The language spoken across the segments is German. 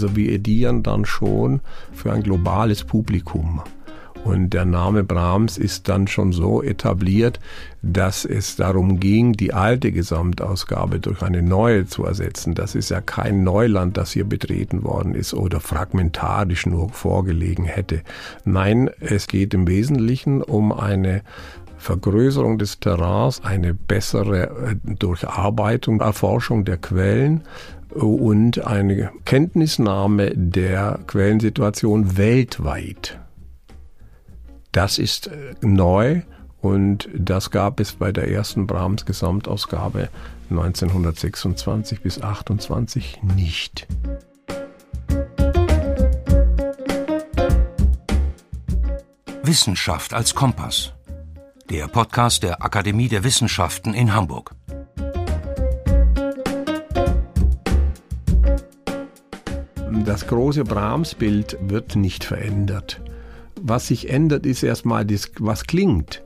Also wir edieren dann schon für ein globales Publikum. Und der Name Brahms ist dann schon so etabliert, dass es darum ging, die alte Gesamtausgabe durch eine neue zu ersetzen. Das ist ja kein Neuland, das hier betreten worden ist oder fragmentarisch nur vorgelegen hätte. Nein, es geht im Wesentlichen um eine Vergrößerung des Terrains, eine bessere äh, Durcharbeitung, Erforschung der Quellen und eine Kenntnisnahme der Quellensituation weltweit. Das ist äh, neu und das gab es bei der ersten Brahms Gesamtausgabe 1926 bis 28 nicht. Wissenschaft als Kompass. Der Podcast der Akademie der Wissenschaften in Hamburg. Das große Brahms-Bild wird nicht verändert was sich ändert, ist erstmal das, was klingt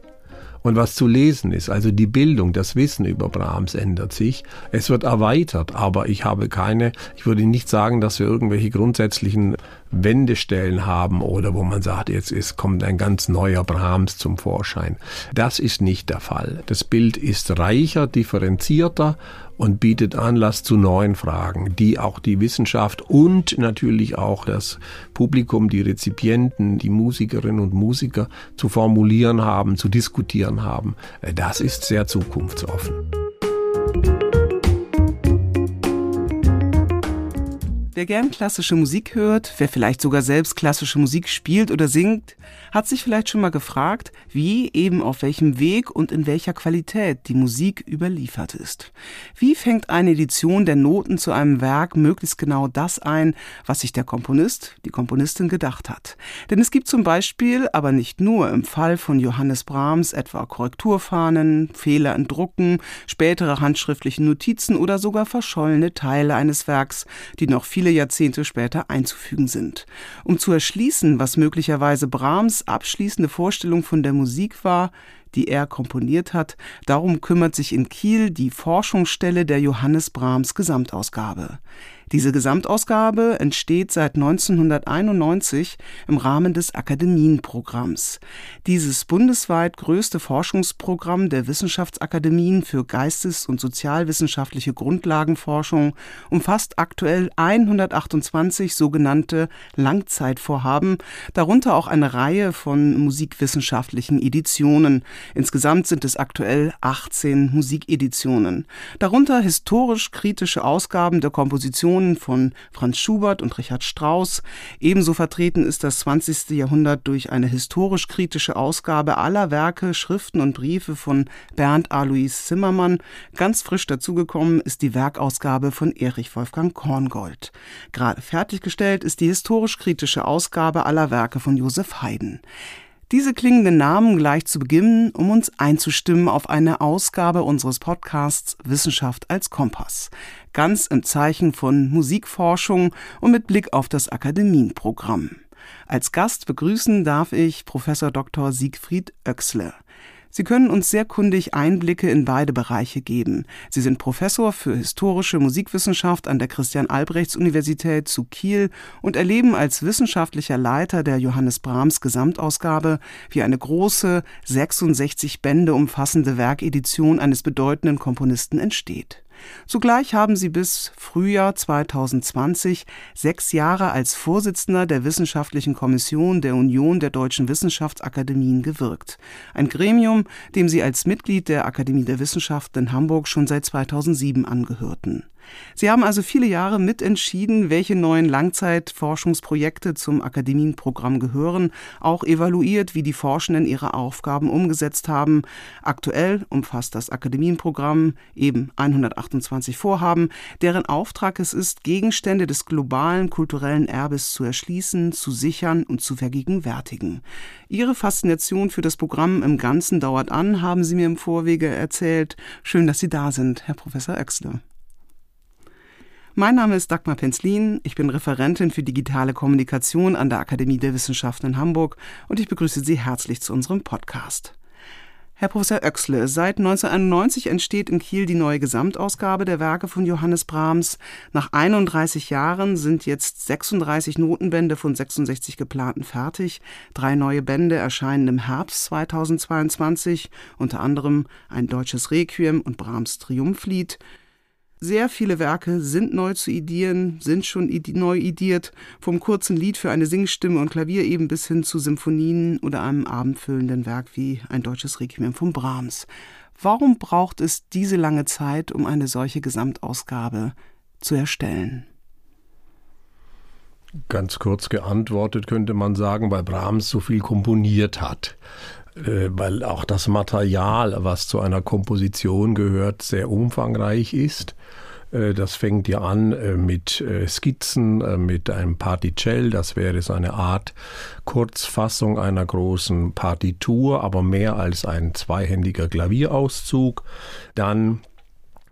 und was zu lesen ist. Also die Bildung, das Wissen über Brahms ändert sich. Es wird erweitert, aber ich habe keine, ich würde nicht sagen, dass wir irgendwelche grundsätzlichen Wendestellen haben oder wo man sagt, jetzt ist, kommt ein ganz neuer Brahms zum Vorschein. Das ist nicht der Fall. Das Bild ist reicher, differenzierter und bietet Anlass zu neuen Fragen, die auch die Wissenschaft und natürlich auch das Publikum, die Rezipienten, die Musikerinnen und Musiker zu formulieren haben, zu diskutieren haben. Das ist sehr zukunftsoffen. Wer gern klassische Musik hört, wer vielleicht sogar selbst klassische Musik spielt oder singt, hat sich vielleicht schon mal gefragt, wie eben auf welchem Weg und in welcher Qualität die Musik überliefert ist. Wie fängt eine Edition der Noten zu einem Werk möglichst genau das ein, was sich der Komponist, die Komponistin gedacht hat? Denn es gibt zum Beispiel, aber nicht nur im Fall von Johannes Brahms etwa Korrekturfahnen, Fehler in Drucken, spätere handschriftliche Notizen oder sogar verschollene Teile eines Werks, die noch viel viele Jahrzehnte später einzufügen sind. Um zu erschließen, was möglicherweise Brahms abschließende Vorstellung von der Musik war, die er komponiert hat, darum kümmert sich in Kiel die Forschungsstelle der Johannes Brahms Gesamtausgabe. Diese Gesamtausgabe entsteht seit 1991 im Rahmen des Akademienprogramms. Dieses bundesweit größte Forschungsprogramm der Wissenschaftsakademien für geistes- und sozialwissenschaftliche Grundlagenforschung umfasst aktuell 128 sogenannte Langzeitvorhaben, darunter auch eine Reihe von musikwissenschaftlichen Editionen. Insgesamt sind es aktuell 18 Musikeditionen, darunter historisch kritische Ausgaben der Komposition Kompositionen von Franz Schubert und Richard Strauss. Ebenso vertreten ist das 20. Jahrhundert durch eine historisch-kritische Ausgabe aller Werke, Schriften und Briefe von Bernd Alois Zimmermann. Ganz frisch dazugekommen ist die Werkausgabe von Erich Wolfgang Korngold. Gerade fertiggestellt ist die historisch-kritische Ausgabe aller Werke von Josef Haydn. Diese klingenden Namen gleich zu Beginn, um uns einzustimmen auf eine Ausgabe unseres Podcasts Wissenschaft als Kompass. Ganz im Zeichen von Musikforschung und mit Blick auf das Akademienprogramm. Als Gast begrüßen darf ich Professor Dr. Siegfried Oechsle. Sie können uns sehr kundig Einblicke in beide Bereiche geben. Sie sind Professor für historische Musikwissenschaft an der Christian-Albrechts-Universität zu Kiel und erleben als wissenschaftlicher Leiter der Johannes Brahms Gesamtausgabe, wie eine große, 66 Bände umfassende Werkedition eines bedeutenden Komponisten entsteht. Zugleich haben sie bis Frühjahr 2020 sechs Jahre als Vorsitzender der Wissenschaftlichen Kommission der Union der Deutschen Wissenschaftsakademien gewirkt. Ein Gremium, dem sie als Mitglied der Akademie der Wissenschaften in Hamburg schon seit 2007 angehörten. Sie haben also viele Jahre mitentschieden, welche neuen Langzeitforschungsprojekte zum Akademienprogramm gehören, auch evaluiert, wie die Forschenden ihre Aufgaben umgesetzt haben. Aktuell umfasst das Akademienprogramm eben 128 Vorhaben, deren Auftrag es ist, Gegenstände des globalen kulturellen Erbes zu erschließen, zu sichern und zu vergegenwärtigen. Ihre Faszination für das Programm im Ganzen dauert an, haben Sie mir im Vorwege erzählt. Schön, dass Sie da sind, Herr Professor Oechsle. Mein Name ist Dagmar Penzlin, ich bin Referentin für digitale Kommunikation an der Akademie der Wissenschaften in Hamburg und ich begrüße Sie herzlich zu unserem Podcast. Herr Professor Oechsle, seit 1991 entsteht in Kiel die neue Gesamtausgabe der Werke von Johannes Brahms. Nach 31 Jahren sind jetzt 36 Notenbände von 66 geplanten fertig. Drei neue Bände erscheinen im Herbst 2022, unter anderem ein deutsches Requiem und Brahms Triumphlied. Sehr viele Werke sind neu zu idieren, sind schon neu idiert, vom kurzen Lied für eine Singstimme und Klavier eben bis hin zu Symphonien oder einem abendfüllenden Werk wie ein deutsches Requiem von Brahms. Warum braucht es diese lange Zeit, um eine solche Gesamtausgabe zu erstellen? Ganz kurz geantwortet könnte man sagen, weil Brahms so viel komponiert hat weil auch das Material, was zu einer Komposition gehört, sehr umfangreich ist. Äh, das fängt ja an äh, mit äh, Skizzen, mit einem Particell. Das wäre so eine Art Kurzfassung einer großen Partitur, aber mehr als ein zweihändiger Klavierauszug. Dann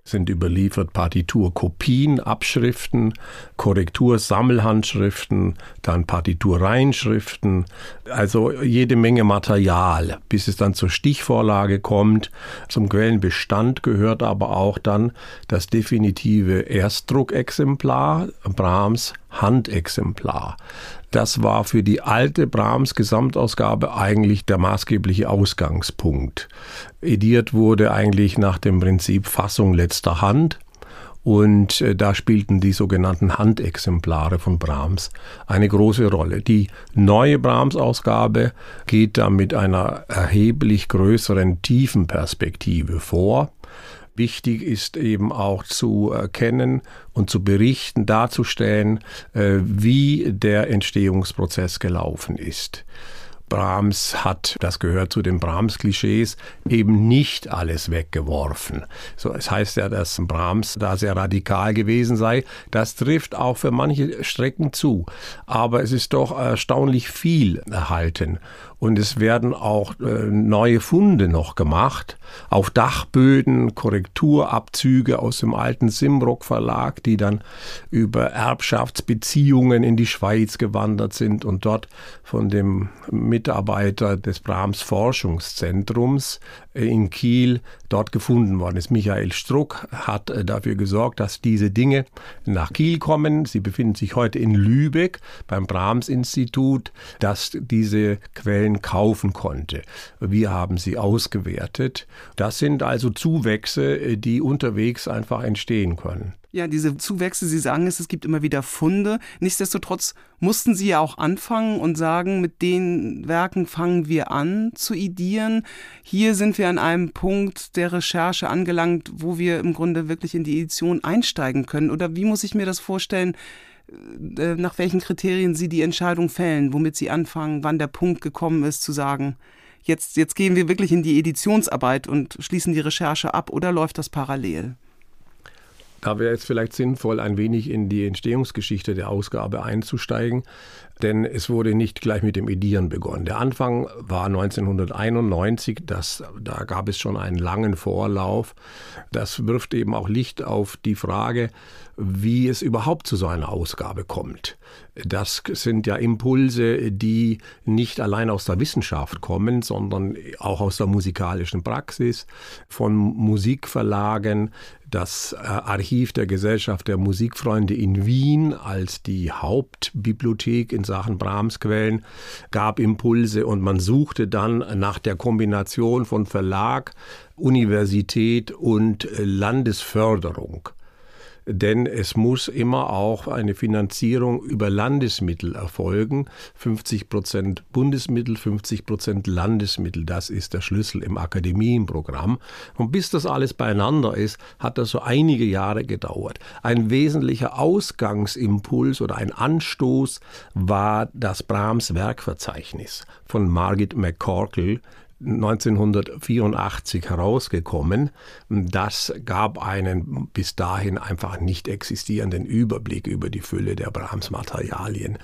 sind überliefert Partiturkopien, Abschriften, Korrektursammelhandschriften, dann Partiturreinschriften, also jede Menge Material, bis es dann zur Stichvorlage kommt. Zum Quellenbestand gehört aber auch dann das definitive Erstdruckexemplar, Brahms Handexemplar. Das war für die alte Brahms Gesamtausgabe eigentlich der maßgebliche Ausgangspunkt. Ediert wurde eigentlich nach dem Prinzip Fassung letzter Hand. Und äh, da spielten die sogenannten Handexemplare von Brahms eine große Rolle. Die neue Brahms-Ausgabe geht da mit einer erheblich größeren Tiefenperspektive vor. Wichtig ist eben auch zu erkennen und zu berichten, darzustellen, äh, wie der Entstehungsprozess gelaufen ist. Brahms hat, das gehört zu den Brahms-Klischees, eben nicht alles weggeworfen. So, es heißt ja, dass Brahms da sehr radikal gewesen sei. Das trifft auch für manche Strecken zu. Aber es ist doch erstaunlich viel erhalten. Und es werden auch äh, neue Funde noch gemacht. Auf Dachböden, Korrekturabzüge aus dem alten Simrock Verlag, die dann über Erbschaftsbeziehungen in die Schweiz gewandert sind und dort von dem Mitarbeiter des Brahms Forschungszentrums in Kiel dort gefunden worden ist. Michael Struck hat äh, dafür gesorgt, dass diese Dinge nach Kiel kommen. Sie befinden sich heute in Lübeck beim Brahms Institut, dass diese Quellen kaufen konnte. Wir haben sie ausgewertet. Das sind also Zuwächse, die unterwegs einfach entstehen können. Ja, diese Zuwächse, Sie sagen es, es gibt immer wieder Funde. Nichtsdestotrotz mussten Sie ja auch anfangen und sagen, mit den Werken fangen wir an zu idieren. Hier sind wir an einem Punkt der Recherche angelangt, wo wir im Grunde wirklich in die Edition einsteigen können. Oder wie muss ich mir das vorstellen? Äh, nach welchen Kriterien Sie die Entscheidung fällen, womit Sie anfangen, wann der Punkt gekommen ist, zu sagen, jetzt, jetzt gehen wir wirklich in die Editionsarbeit und schließen die Recherche ab oder läuft das parallel? Da wäre es vielleicht sinnvoll, ein wenig in die Entstehungsgeschichte der Ausgabe einzusteigen, denn es wurde nicht gleich mit dem Edieren begonnen. Der Anfang war 1991, das, da gab es schon einen langen Vorlauf. Das wirft eben auch Licht auf die Frage, wie es überhaupt zu so einer Ausgabe kommt. Das sind ja Impulse, die nicht allein aus der Wissenschaft kommen, sondern auch aus der musikalischen Praxis, von Musikverlagen, das äh, Archiv der Gesellschaft der Musikfreunde in Wien als die Hauptbibliothek in Sachen Brahms-Quellen gab Impulse und man suchte dann nach der Kombination von Verlag, Universität und Landesförderung denn es muss immer auch eine Finanzierung über Landesmittel erfolgen. 50 Prozent Bundesmittel, 50 Prozent Landesmittel, das ist der Schlüssel im Akademienprogramm. Und bis das alles beieinander ist, hat das so einige Jahre gedauert. Ein wesentlicher Ausgangsimpuls oder ein Anstoß war das Brahms Werkverzeichnis von Margit McCorkle, 1984 herausgekommen. Das gab einen bis dahin einfach nicht existierenden Überblick über die Fülle der Brahms-Materialien.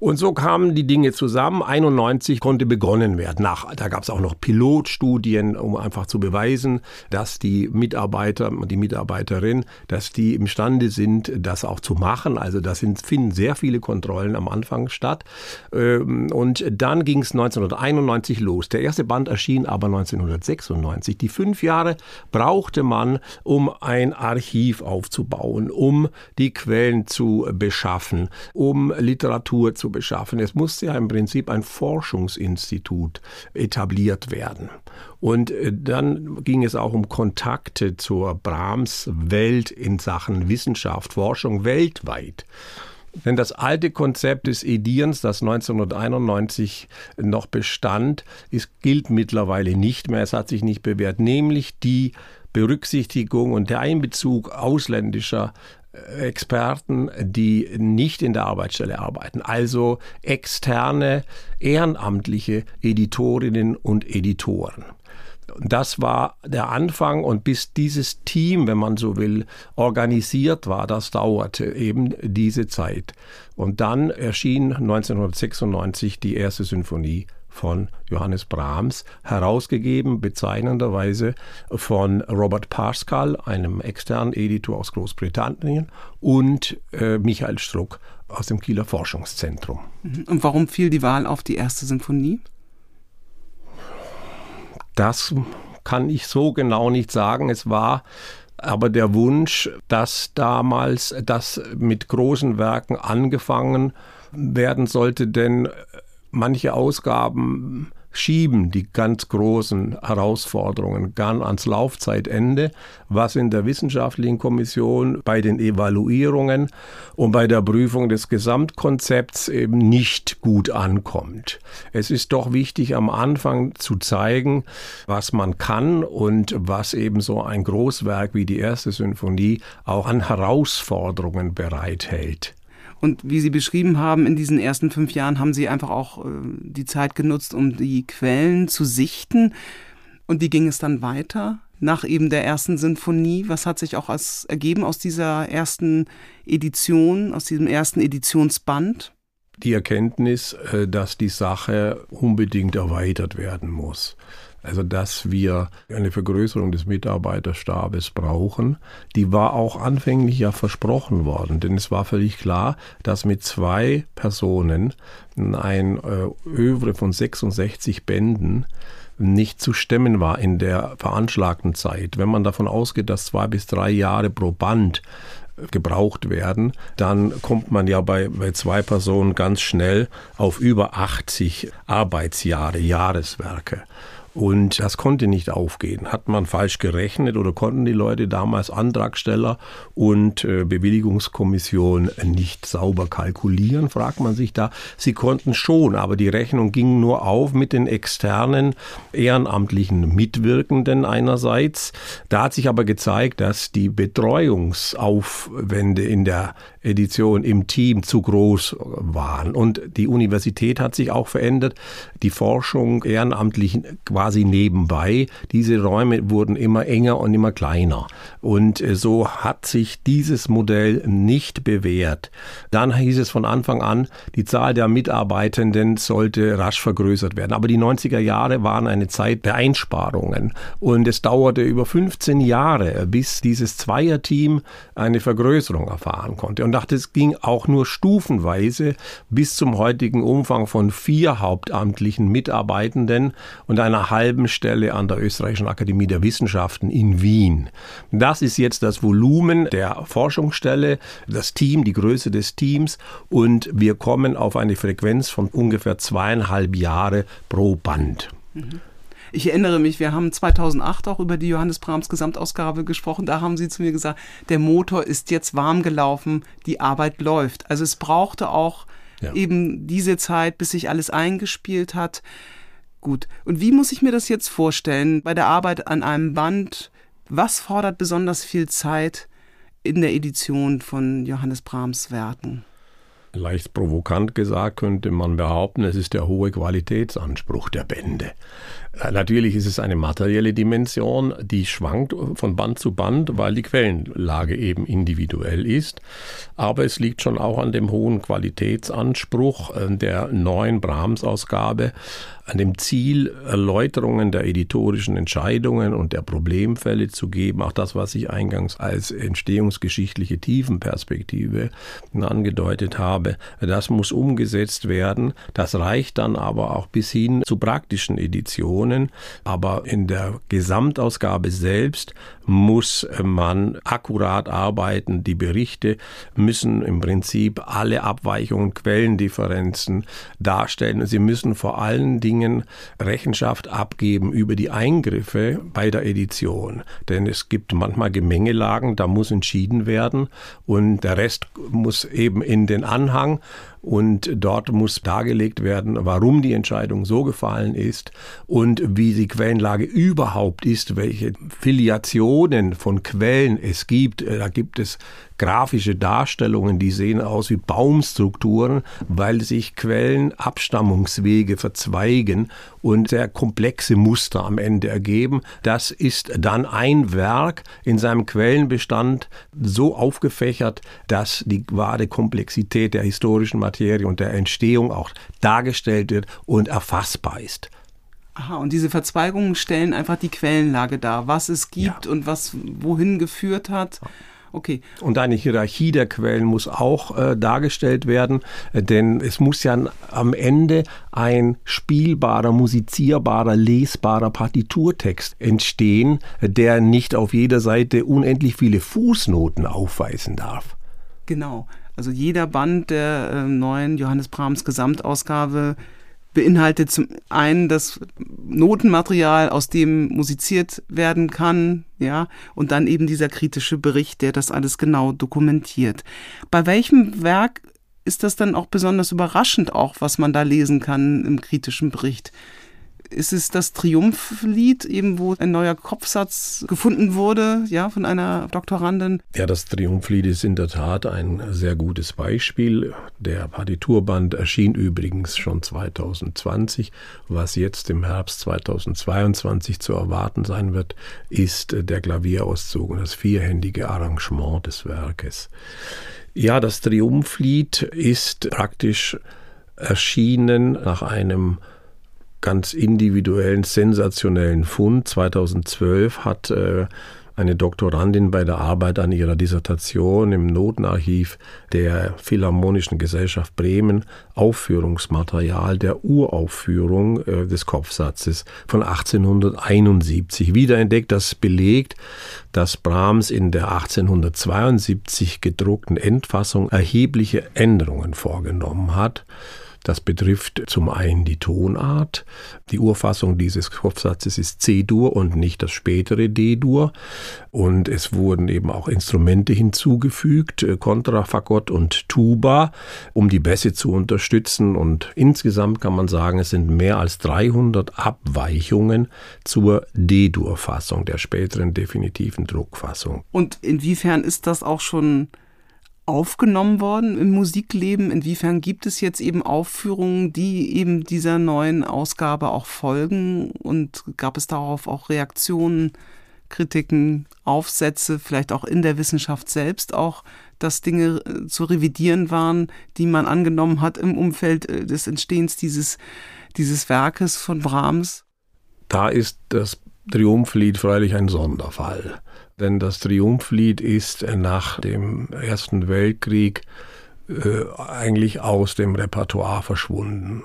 Und so kamen die Dinge zusammen. 91 konnte begonnen werden. Nach, da gab es auch noch Pilotstudien, um einfach zu beweisen, dass die Mitarbeiter und die Mitarbeiterin, dass die imstande sind, das auch zu machen. Also da finden sehr viele Kontrollen am Anfang statt. Ähm, und dann ging es 1991 los. Der erste Band erschien aber 1996. Die fünf Jahre brauchte man, um ein Archiv aufzubauen, um die Quellen zu beschaffen, um Literatur zu beschaffen. Es musste ja im Prinzip ein Forschungsinstitut etabliert werden. Und äh, dann ging es auch um Kontakte zur Brahms Welt in Sachen Wissenschaft, Forschung weltweit. Denn das alte Konzept des Edierens, das 1991 noch bestand, ist, gilt mittlerweile nicht mehr. Es hat sich nicht bewährt, nämlich die Berücksichtigung und der Einbezug ausländischer Experten, die nicht in der Arbeitsstelle arbeiten, also externe, ehrenamtliche Editorinnen und Editoren. Das war der Anfang und bis dieses Team, wenn man so will, organisiert war, das dauerte eben diese Zeit. Und dann erschien 1996 die erste Sinfonie von Johannes Brahms, herausgegeben bezeichnenderweise von Robert Pascal, einem externen Editor aus Großbritannien, und äh, Michael Struck aus dem Kieler Forschungszentrum. Mhm. Und warum fiel die Wahl auf die erste Sinfonie? Das kann ich so genau nicht sagen. Es war aber der Wunsch, dass damals das mit großen Werken angefangen werden sollte, denn manche Ausgaben schieben die ganz großen Herausforderungen gern ans Laufzeitende, was in der wissenschaftlichen Kommission bei den Evaluierungen und bei der Prüfung des Gesamtkonzepts eben nicht gut ankommt. Es ist doch wichtig, am Anfang zu zeigen, was man kann und was eben so ein Großwerk wie die erste Sinfonie auch an Herausforderungen bereithält. Und wie Sie beschrieben haben, in diesen ersten fünf Jahren haben Sie einfach auch äh, die Zeit genutzt, um die Quellen zu sichten. Und wie ging es dann weiter? Nach eben der ersten Sinfonie, was hat sich auch als ergeben aus dieser ersten Edition, aus diesem ersten Editionsband? Die Erkenntnis, äh, dass die Sache unbedingt erweitert werden muss. Also dass wir eine Vergrößerung des Mitarbeiterstabes brauchen, die war auch anfänglich ja versprochen worden, denn es war völlig klar, dass mit zwei Personen ein äh, Övre von 66 Bänden nicht zu stemmen war in der veranschlagten Zeit. Wenn man davon ausgeht, dass zwei bis drei Jahre pro Band gebraucht werden, dann kommt man ja bei, bei zwei Personen ganz schnell auf über 80 Arbeitsjahre, Jahreswerke. Und das konnte nicht aufgehen. Hat man falsch gerechnet oder konnten die Leute damals Antragsteller und äh, Bewilligungskommission nicht sauber kalkulieren, fragt man sich da. Sie konnten schon, aber die Rechnung ging nur auf mit den externen ehrenamtlichen Mitwirkenden einerseits. Da hat sich aber gezeigt, dass die Betreuungsaufwände in der Edition im Team zu groß waren. Und die Universität hat sich auch verändert. Die Forschung ehrenamtlich quasi nebenbei. Diese Räume wurden immer enger und immer kleiner. Und äh, so hat sich dieses Modell nicht bewährt. Dann hieß es von Anfang an, die Zahl der Mitarbeitenden sollte rasch vergrößert werden. Aber die 90er Jahre waren eine Zeit der Einsparungen. Und es dauerte über 15 Jahre, bis dieses Zweierteam eine Vergrößerung erfahren konnte. Und dachte, es ging auch nur stufenweise bis zum heutigen Umfang von vier hauptamtlichen Mitarbeitenden und einer halben Stelle an der Österreichischen Akademie der Wissenschaften in Wien. Das ist jetzt das Volumen der Forschungsstelle, das Team, die Größe des Teams und wir kommen auf eine Frequenz von ungefähr zweieinhalb Jahre pro Band. Mhm. Ich erinnere mich, wir haben 2008 auch über die Johannes Brahms Gesamtausgabe gesprochen. Da haben Sie zu mir gesagt, der Motor ist jetzt warm gelaufen, die Arbeit läuft. Also es brauchte auch ja. eben diese Zeit, bis sich alles eingespielt hat. Gut. Und wie muss ich mir das jetzt vorstellen bei der Arbeit an einem Band? Was fordert besonders viel Zeit in der Edition von Johannes Brahms Werken? Leicht provokant gesagt könnte man behaupten, es ist der hohe Qualitätsanspruch der Bände. Natürlich ist es eine materielle Dimension, die schwankt von Band zu Band, weil die Quellenlage eben individuell ist. Aber es liegt schon auch an dem hohen Qualitätsanspruch äh, der neuen Brahms-Ausgabe, an dem Ziel, Erläuterungen der editorischen Entscheidungen und der Problemfälle zu geben. Auch das, was ich eingangs als entstehungsgeschichtliche Tiefenperspektive angedeutet habe, das muss umgesetzt werden. Das reicht dann aber auch bis hin zu praktischen Editionen. Aber in der Gesamtausgabe selbst muss man akkurat arbeiten. Die Berichte müssen im Prinzip alle Abweichungen, Quellendifferenzen darstellen. Sie müssen vor allen Dingen Rechenschaft abgeben über die Eingriffe bei der Edition. Denn es gibt manchmal Gemengelagen, da muss entschieden werden und der Rest muss eben in den Anhang und dort muss dargelegt werden, warum die Entscheidung so gefallen ist und wie die Quellenlage überhaupt ist, welche Filiationen von Quellen es gibt. Da gibt es grafische Darstellungen, die sehen aus wie Baumstrukturen, weil sich Quellenabstammungswege verzweigen und sehr komplexe Muster am Ende ergeben. Das ist dann ein Werk in seinem Quellenbestand so aufgefächert, dass die wahre Komplexität der historischen Materie und der Entstehung auch dargestellt wird und erfassbar ist. Aha, und diese Verzweigungen stellen einfach die Quellenlage dar, was es gibt ja. und was wohin geführt hat. Okay. Und eine Hierarchie der Quellen muss auch äh, dargestellt werden, äh, denn es muss ja am Ende ein spielbarer, musizierbarer, lesbarer Partiturtext entstehen, der nicht auf jeder Seite unendlich viele Fußnoten aufweisen darf. Genau. Also jeder Band der äh, neuen Johannes Brahms Gesamtausgabe beinhaltet zum einen das Notenmaterial, aus dem musiziert werden kann, ja, und dann eben dieser kritische Bericht, der das alles genau dokumentiert. Bei welchem Werk ist das dann auch besonders überraschend auch, was man da lesen kann im kritischen Bericht? Ist es das Triumphlied, eben wo ein neuer Kopfsatz gefunden wurde, ja, von einer Doktorandin? Ja, das Triumphlied ist in der Tat ein sehr gutes Beispiel. Der Partiturband erschien übrigens schon 2020. Was jetzt im Herbst 2022 zu erwarten sein wird, ist der Klavierauszug und das vierhändige Arrangement des Werkes. Ja, das Triumphlied ist praktisch erschienen nach einem ganz individuellen, sensationellen Fund. 2012 hat äh, eine Doktorandin bei der Arbeit an ihrer Dissertation im Notenarchiv der Philharmonischen Gesellschaft Bremen Aufführungsmaterial der Uraufführung äh, des Kopfsatzes von 1871 wiederentdeckt, das belegt, dass Brahms in der 1872 gedruckten Endfassung erhebliche Änderungen vorgenommen hat. Das betrifft zum einen die Tonart. Die Urfassung dieses Kopfsatzes ist C-Dur und nicht das spätere D-Dur. Und es wurden eben auch Instrumente hinzugefügt, äh, Kontrafagott und Tuba, um die Bässe zu unterstützen. Und insgesamt kann man sagen, es sind mehr als 300 Abweichungen zur D-Dur-Fassung, der späteren definitiven Druckfassung. Und inwiefern ist das auch schon aufgenommen worden im Musikleben? Inwiefern gibt es jetzt eben Aufführungen, die eben dieser neuen Ausgabe auch folgen? Und gab es darauf auch Reaktionen, Kritiken, Aufsätze, vielleicht auch in der Wissenschaft selbst auch, dass Dinge äh, zu revidieren waren, die man angenommen hat im Umfeld äh, des Entstehens dieses, dieses Werkes von Brahms? Da ist das Triumphlied freilich ein Sonderfall denn das Triumphlied ist nach dem Ersten Weltkrieg äh, eigentlich aus dem Repertoire verschwunden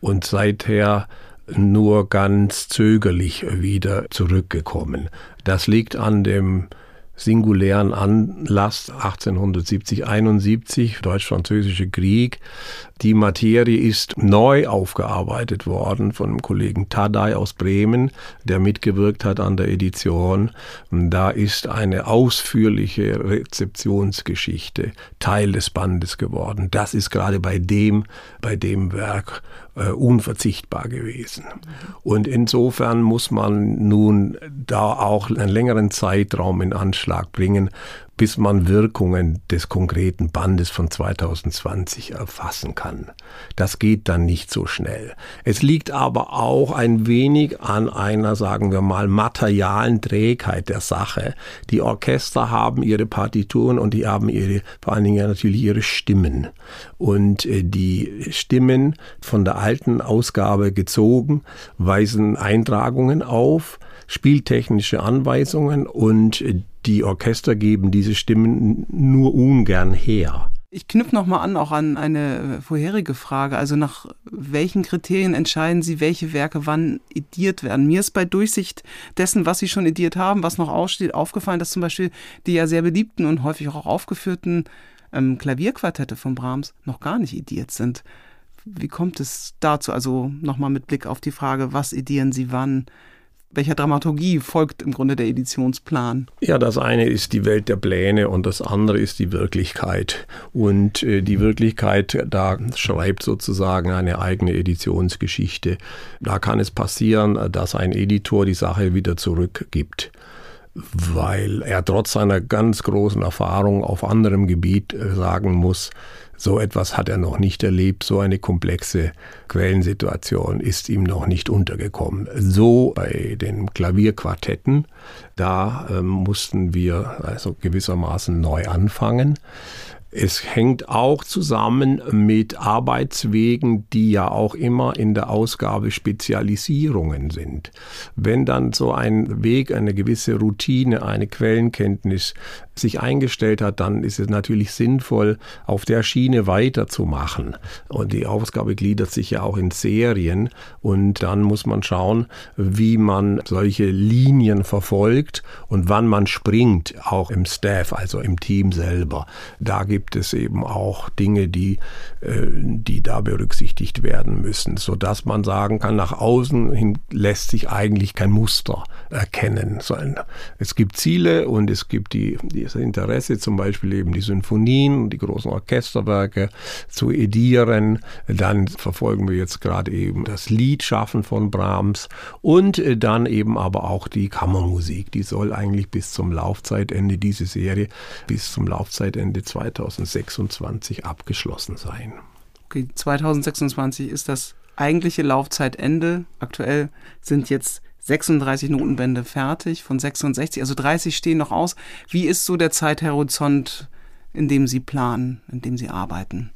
und seither nur ganz zögerlich wieder zurückgekommen. Das liegt an dem singulären Anlass 1870-71, Deutsch-Französische Krieg. Die Materie ist neu aufgearbeitet worden von dem Kollegen Tadai aus Bremen, der mitgewirkt hat an der Edition. Da ist eine ausführliche Rezeptionsgeschichte Teil des Bandes geworden. Das ist gerade bei dem, bei dem Werk äh, unverzichtbar gewesen. Und insofern muss man nun da auch einen längeren Zeitraum in Anschlag bringen, bis man Wirkungen des konkreten Bandes von 2020 erfassen kann. Das geht dann nicht so schnell. Es liegt aber auch ein wenig an einer, sagen wir mal, materialen Trägheit der Sache. Die Orchester haben ihre Partituren und die haben ihre, vor allen Dingen natürlich ihre Stimmen. Und äh, die Stimmen von der alten Ausgabe gezogen weisen Eintragungen auf, spieltechnische Anweisungen und die Orchester geben diese Stimmen nur ungern her. Ich knüpfe nochmal an, auch an eine vorherige Frage. Also nach welchen Kriterien entscheiden Sie, welche Werke wann ediert werden? Mir ist bei Durchsicht dessen, was Sie schon ediert haben, was noch aussteht, aufgefallen, dass zum Beispiel die ja sehr beliebten und häufig auch aufgeführten ähm, Klavierquartette von Brahms noch gar nicht ediert sind. Wie kommt es dazu? Also nochmal mit Blick auf die Frage, was edieren Sie wann? Welcher Dramaturgie folgt im Grunde der Editionsplan? Ja, das eine ist die Welt der Pläne und das andere ist die Wirklichkeit. Und äh, die Wirklichkeit, da schreibt sozusagen eine eigene Editionsgeschichte. Da kann es passieren, dass ein Editor die Sache wieder zurückgibt weil er trotz seiner ganz großen Erfahrung auf anderem Gebiet äh, sagen muss, so etwas hat er noch nicht erlebt, so eine komplexe Quellensituation ist ihm noch nicht untergekommen. So bei den Klavierquartetten, da äh, mussten wir also gewissermaßen neu anfangen. Es hängt auch zusammen mit Arbeitswegen, die ja auch immer in der Ausgabe Spezialisierungen sind. Wenn dann so ein Weg, eine gewisse Routine, eine Quellenkenntnis sich eingestellt hat, dann ist es natürlich sinnvoll, auf der Schiene weiterzumachen. Und die Ausgabe gliedert sich ja auch in Serien und dann muss man schauen, wie man solche Linien verfolgt und wann man springt, auch im Staff, also im Team selber. Da gibt es eben auch Dinge, die, äh, die da berücksichtigt werden müssen, sodass man sagen kann, nach außen hin lässt sich eigentlich kein Muster erkennen. Es gibt Ziele und es gibt die, das Interesse, zum Beispiel eben die Sinfonien, die großen Orchesterwerke zu edieren. Dann verfolgen wir jetzt gerade eben das Liedschaffen von Brahms und äh, dann eben aber auch die Kammermusik. Die soll eigentlich bis zum Laufzeitende, diese Serie, bis zum Laufzeitende 2026 abgeschlossen sein. Okay, 2026 ist das eigentliche Laufzeitende. Aktuell sind jetzt 36 Notenbände fertig von 66, also 30 stehen noch aus. Wie ist so der Zeithorizont, in dem Sie planen, in dem Sie arbeiten?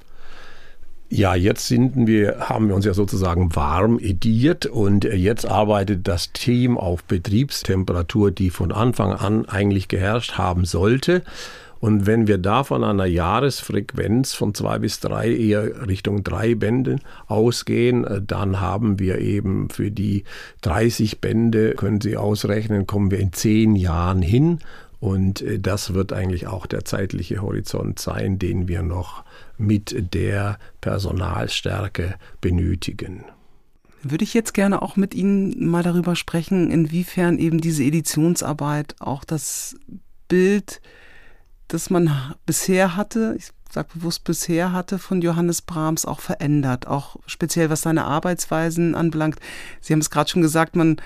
Ja, jetzt sind wir, haben wir uns ja sozusagen warm ediert und jetzt arbeitet das Team auf Betriebstemperatur, die von Anfang an eigentlich geherrscht haben sollte. Und wenn wir da von einer Jahresfrequenz von zwei bis drei, eher Richtung drei Bänden ausgehen, äh, dann haben wir eben für die 30 Bände, können Sie ausrechnen, kommen wir in zehn Jahren hin. Und äh, das wird eigentlich auch der zeitliche Horizont sein, den wir noch mit der Personalstärke benötigen. Würde ich jetzt gerne auch mit Ihnen mal darüber sprechen, inwiefern eben diese Editionsarbeit auch das Bild das man bisher hatte, ich sage bewusst bisher hatte, von Johannes Brahms auch verändert, auch speziell was seine Arbeitsweisen anbelangt. Sie haben es gerade schon gesagt, man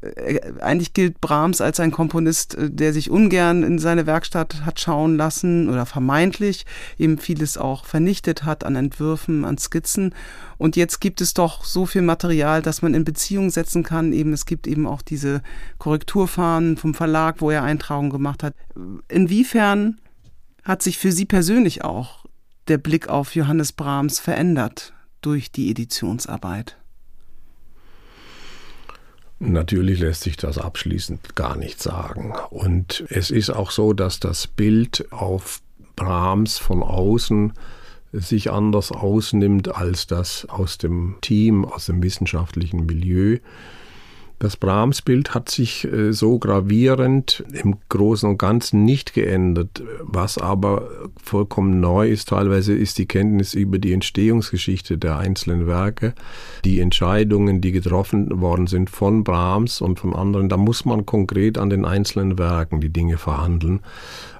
äh, eigentlich gilt Brahms als ein Komponist, äh, der sich ungern in seine Werkstatt hat schauen lassen oder vermeintlich eben vieles auch vernichtet hat an Entwürfen, an Skizzen. Und jetzt gibt es doch so viel Material, das man in Beziehung setzen kann. Eben es gibt eben auch diese Korrekturfahnen vom Verlag, wo er Eintragungen gemacht hat. Inwiefern hat sich für Sie persönlich auch der Blick auf Johannes Brahms verändert durch die Editionsarbeit? Natürlich lässt sich das abschließend gar nicht sagen. Und es ist auch so, dass das Bild auf Brahms von außen sich anders ausnimmt als das aus dem Team, aus dem wissenschaftlichen Milieu. Das Brahms-Bild hat sich äh, so gravierend im Großen und Ganzen nicht geändert. Was aber vollkommen neu ist, teilweise ist die Kenntnis über die Entstehungsgeschichte der einzelnen Werke, die Entscheidungen, die getroffen worden sind von Brahms und von anderen. Da muss man konkret an den einzelnen Werken die Dinge verhandeln.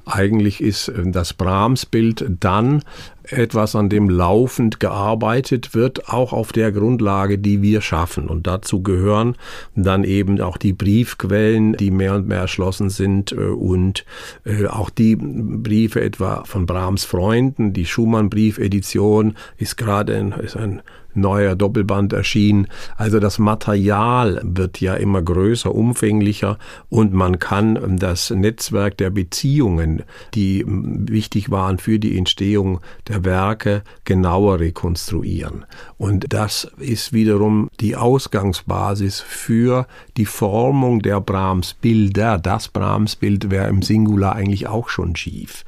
Eigentlich ist äh, das Brahms-Bild dann etwas, an dem laufend gearbeitet wird, auch auf der Grundlage, die wir schaffen. Und dazu gehören dann eben auch die Briefquellen, die mehr und mehr erschlossen sind äh, und äh, auch die Briefe etwa von Brahms Freunden. Die Schumann-Briefedition ist gerade ein, ist ein neuer Doppelband erschienen. Also das Material wird ja immer größer, umfänglicher und man kann das Netzwerk der Beziehungen, die wichtig waren für die Entstehung der Werke, genauer rekonstruieren. Und das ist wiederum die Ausgangsbasis für die Formung der Brahms-Bilder. Das Brahms-Bild wäre im Singular eigentlich auch schon schief.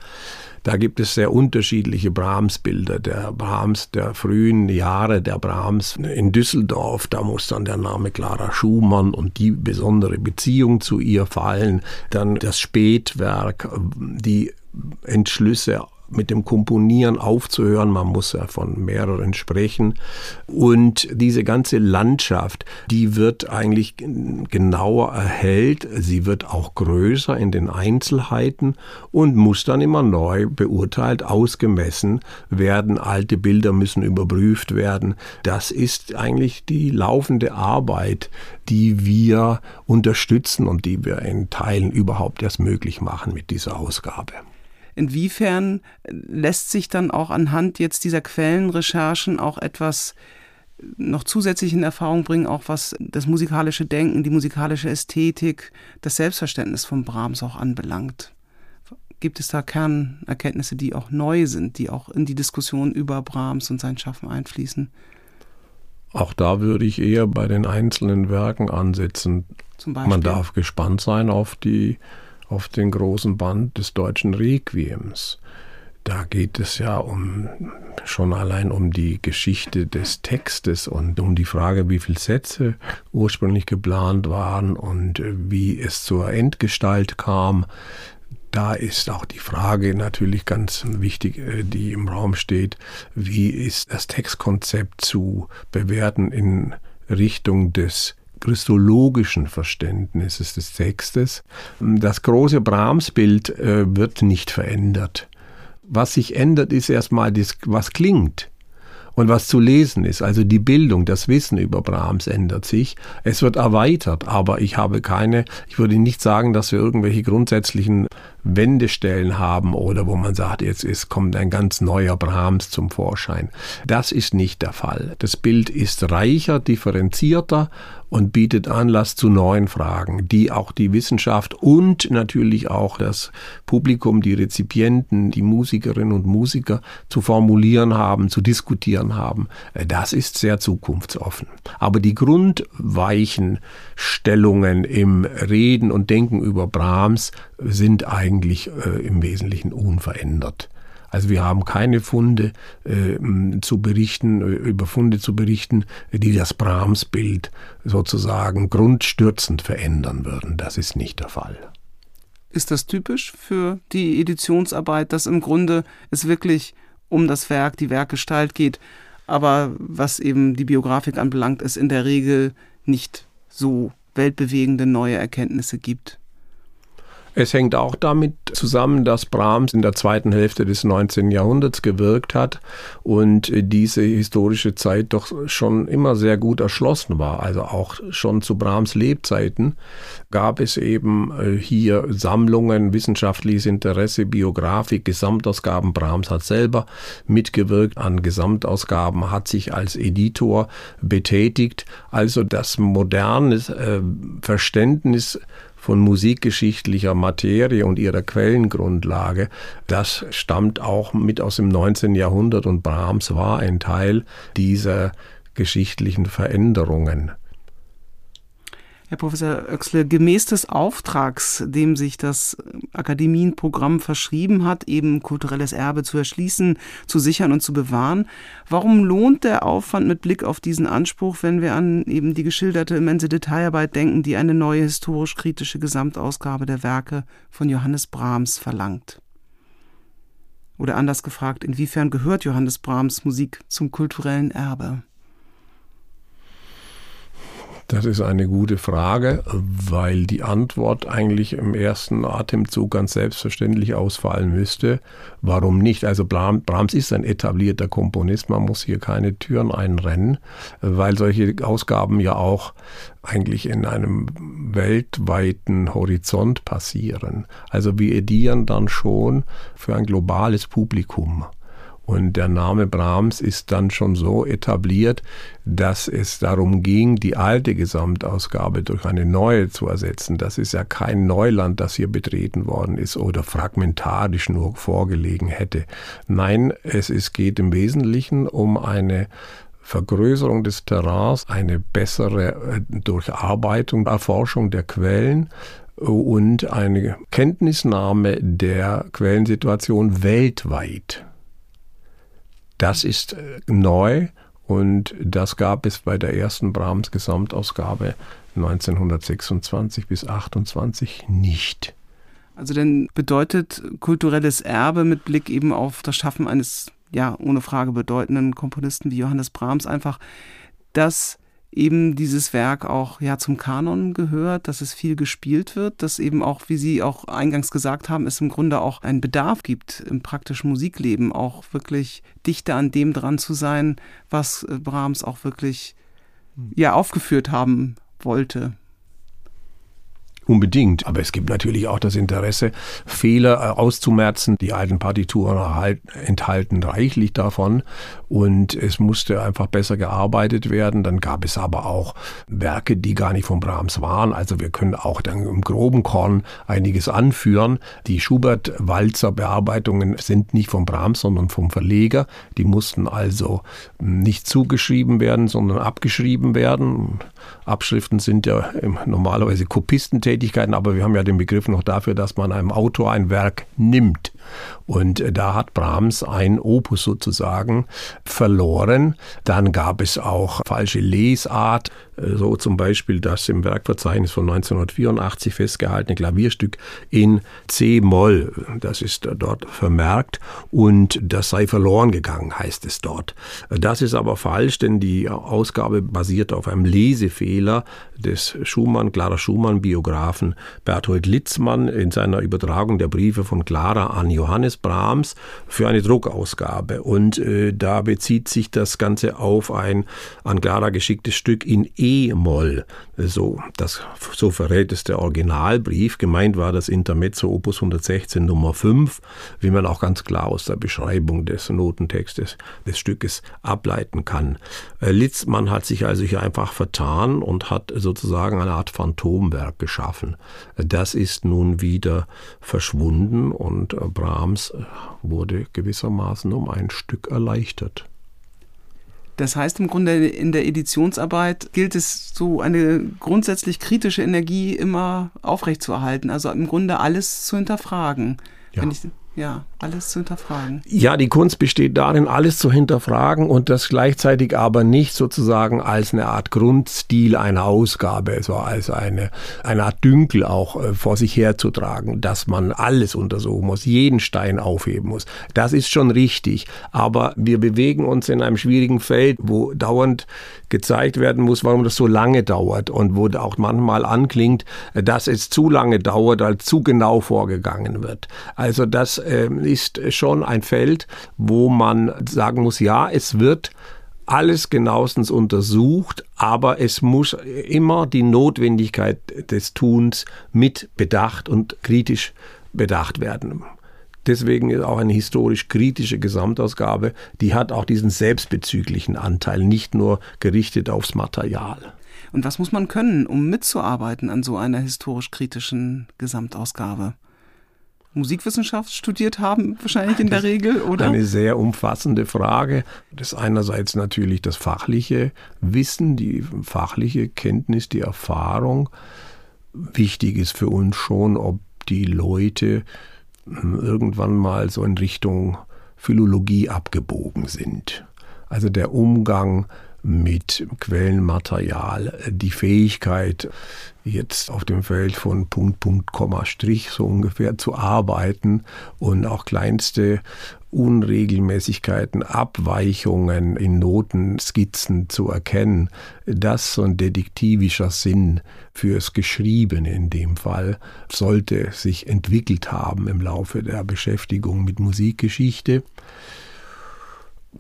Da gibt es sehr unterschiedliche Brahms-Bilder. Der Brahms der frühen Jahre, der Brahms in Düsseldorf, da muss dann der Name Clara Schumann und die besondere Beziehung zu ihr fallen. Dann das Spätwerk, die Entschlüsse mit dem Komponieren aufzuhören. Man muss ja von mehreren sprechen. Und diese ganze Landschaft, die wird eigentlich genauer erhellt. Sie wird auch größer in den Einzelheiten und muss dann immer neu beurteilt, ausgemessen werden. Alte Bilder müssen überprüft werden. Das ist eigentlich die laufende Arbeit, die wir unterstützen und die wir in Teilen überhaupt erst möglich machen mit dieser Ausgabe. Inwiefern lässt sich dann auch anhand jetzt dieser Quellenrecherchen auch etwas noch zusätzlich in Erfahrung bringen, auch was das musikalische Denken, die musikalische Ästhetik, das Selbstverständnis von Brahms auch anbelangt? Gibt es da Kernerkenntnisse, die auch neu sind, die auch in die Diskussion über Brahms und sein Schaffen einfließen? Auch da würde ich eher bei den einzelnen Werken ansetzen. Man darf gespannt sein auf die auf den großen Band des deutschen Requiems. Da geht es ja um schon allein um die Geschichte des Textes und um die Frage, wie viele Sätze ursprünglich geplant waren und wie es zur Endgestalt kam. Da ist auch die Frage natürlich ganz wichtig, äh, die im Raum steht, wie ist das Textkonzept zu bewerten in Richtung des christologischen Verständnisses des Textes. Das große Brahms-Bild äh, wird nicht verändert. Was sich ändert, ist erstmal was klingt und was zu lesen ist. Also die Bildung, das Wissen über Brahms ändert sich. Es wird erweitert, aber ich habe keine, ich würde nicht sagen, dass wir irgendwelche grundsätzlichen Wendestellen haben oder wo man sagt, jetzt ist, kommt ein ganz neuer Brahms zum Vorschein. Das ist nicht der Fall. Das Bild ist reicher, differenzierter und bietet Anlass zu neuen Fragen, die auch die Wissenschaft und natürlich auch das Publikum, die Rezipienten, die Musikerinnen und Musiker zu formulieren haben, zu diskutieren haben. Das ist sehr zukunftsoffen. Aber die grundweichen Stellungen im Reden und Denken über Brahms sind eigentlich äh, im Wesentlichen unverändert. Also wir haben keine Funde äh, zu berichten, äh, über Funde zu berichten, die das Brahms-Bild sozusagen grundstürzend verändern würden. Das ist nicht der Fall. Ist das typisch für die Editionsarbeit, dass im Grunde es wirklich um das Werk, die Werkgestalt geht, aber was eben die Biografik anbelangt, es in der Regel nicht so weltbewegende neue Erkenntnisse gibt? Es hängt auch damit zusammen, dass Brahms in der zweiten Hälfte des 19. Jahrhunderts gewirkt hat und diese historische Zeit doch schon immer sehr gut erschlossen war. Also auch schon zu Brahms Lebzeiten gab es eben äh, hier Sammlungen, wissenschaftliches Interesse, Biografik, Gesamtausgaben. Brahms hat selber mitgewirkt an Gesamtausgaben, hat sich als Editor betätigt. Also das moderne äh, Verständnis von musikgeschichtlicher Materie und ihrer Quellengrundlage, das stammt auch mit aus dem 19. Jahrhundert und Brahms war ein Teil dieser geschichtlichen Veränderungen. Herr Professor Oechsle, gemäß des Auftrags, dem sich das Akademienprogramm verschrieben hat, eben kulturelles Erbe zu erschließen, zu sichern und zu bewahren, warum lohnt der Aufwand mit Blick auf diesen Anspruch, wenn wir an eben die geschilderte immense Detailarbeit denken, die eine neue historisch-kritische Gesamtausgabe der Werke von Johannes Brahms verlangt? Oder anders gefragt, inwiefern gehört Johannes Brahms Musik zum kulturellen Erbe? Das ist eine gute Frage, weil die Antwort eigentlich im ersten Atemzug ganz selbstverständlich ausfallen müsste. Warum nicht? Also Brahms ist ein etablierter Komponist, man muss hier keine Türen einrennen, weil solche Ausgaben ja auch eigentlich in einem weltweiten Horizont passieren. Also wir edieren dann schon für ein globales Publikum. Und der Name Brahms ist dann schon so etabliert, dass es darum ging, die alte Gesamtausgabe durch eine neue zu ersetzen. Das ist ja kein Neuland, das hier betreten worden ist oder fragmentarisch nur vorgelegen hätte. Nein, es ist, geht im Wesentlichen um eine Vergrößerung des Terrains, eine bessere äh, Durcharbeitung, Erforschung der Quellen und eine Kenntnisnahme der Quellensituation weltweit. Das ist äh, neu und das gab es bei der ersten Brahms Gesamtausgabe 1926 bis 28 nicht. Also denn bedeutet kulturelles Erbe mit Blick eben auf das Schaffen eines ja ohne Frage bedeutenden Komponisten wie Johannes Brahms einfach, dass eben dieses Werk auch ja zum Kanon gehört, dass es viel gespielt wird, dass eben auch, wie Sie auch eingangs gesagt haben, es im Grunde auch einen Bedarf gibt im praktischen Musikleben, auch wirklich dichter an dem dran zu sein, was äh, Brahms auch wirklich ja aufgeführt haben wollte. Unbedingt. Aber es gibt natürlich auch das Interesse, Fehler äh, auszumerzen. Die alten Partituren enthalten reichlich davon und es musste einfach besser gearbeitet werden. Dann gab es aber auch Werke, die gar nicht von Brahms waren. Also wir können auch dann im groben Korn einiges anführen. Die Schubert-Walzer-Bearbeitungen sind nicht von Brahms, sondern vom Verleger. Die mussten also nicht zugeschrieben werden, sondern abgeschrieben werden. Abschriften sind ja normalerweise Kopistentätigkeiten, aber wir haben ja den Begriff noch dafür, dass man einem Autor ein Werk nimmt. Und äh, da hat Brahms ein Opus sozusagen verloren. Dann gab es auch falsche Lesart, äh, so zum Beispiel das im Werkverzeichnis von 1984 festgehaltene Klavierstück in C-Moll. Das ist dort vermerkt und das sei verloren gegangen, heißt es dort. Das ist aber falsch, denn die Ausgabe basiert auf einem Lesefehler des Schumann, Clara Schumann-Biografen Berthold Litzmann in seiner Übertragung der Briefe von Clara an Johannes Brahms für eine Druckausgabe. Und äh, da bezieht sich das Ganze auf ein an Clara geschicktes Stück in E-Moll. So, so verrät es der Originalbrief. Gemeint war das Intermezzo Opus 116 Nummer 5, wie man auch ganz klar aus der Beschreibung des Notentextes des Stückes ableiten kann. Äh, Litzmann hat sich also hier einfach vertan und hat sozusagen eine Art Phantomwerk geschaffen. Das ist nun wieder verschwunden und äh, Brahms wurde gewissermaßen um ein Stück erleichtert. Das heißt im Grunde in der Editionsarbeit gilt es so eine grundsätzlich kritische Energie immer aufrechtzuerhalten, also im Grunde alles zu hinterfragen. Ja. Ich, ja, alles zu hinterfragen. Ja, die Kunst besteht darin, alles zu hinterfragen und das gleichzeitig aber nicht sozusagen als eine Art Grundstil einer Ausgabe, so als eine, eine Art Dünkel auch äh, vor sich herzutragen, dass man alles untersuchen muss, jeden Stein aufheben muss. Das ist schon richtig, aber wir bewegen uns in einem schwierigen Feld, wo dauernd gezeigt werden muss, warum das so lange dauert und wo auch manchmal anklingt, dass es zu lange dauert, als zu genau vorgegangen wird. Also das äh, ist schon ein Feld, wo man sagen muss, ja, es wird alles genauestens untersucht, aber es muss immer die Notwendigkeit des Tuns mit bedacht und kritisch bedacht werden. Deswegen ist auch eine historisch kritische Gesamtausgabe, die hat auch diesen selbstbezüglichen Anteil, nicht nur gerichtet aufs Material. Und was muss man können, um mitzuarbeiten an so einer historisch kritischen Gesamtausgabe? Musikwissenschaft studiert haben, wahrscheinlich in der Regel, oder? Eine sehr umfassende Frage. Das ist einerseits natürlich das fachliche Wissen, die fachliche Kenntnis, die Erfahrung. Wichtig ist für uns schon, ob die Leute irgendwann mal so in Richtung Philologie abgebogen sind. Also der Umgang mit Quellenmaterial, die Fähigkeit, jetzt auf dem Feld von Punkt, Punkt, Komma, Strich so ungefähr zu arbeiten und auch kleinste Unregelmäßigkeiten, Abweichungen in Notenskizzen zu erkennen. Das so ein detektivischer Sinn fürs Geschriebene in dem Fall sollte sich entwickelt haben im Laufe der Beschäftigung mit Musikgeschichte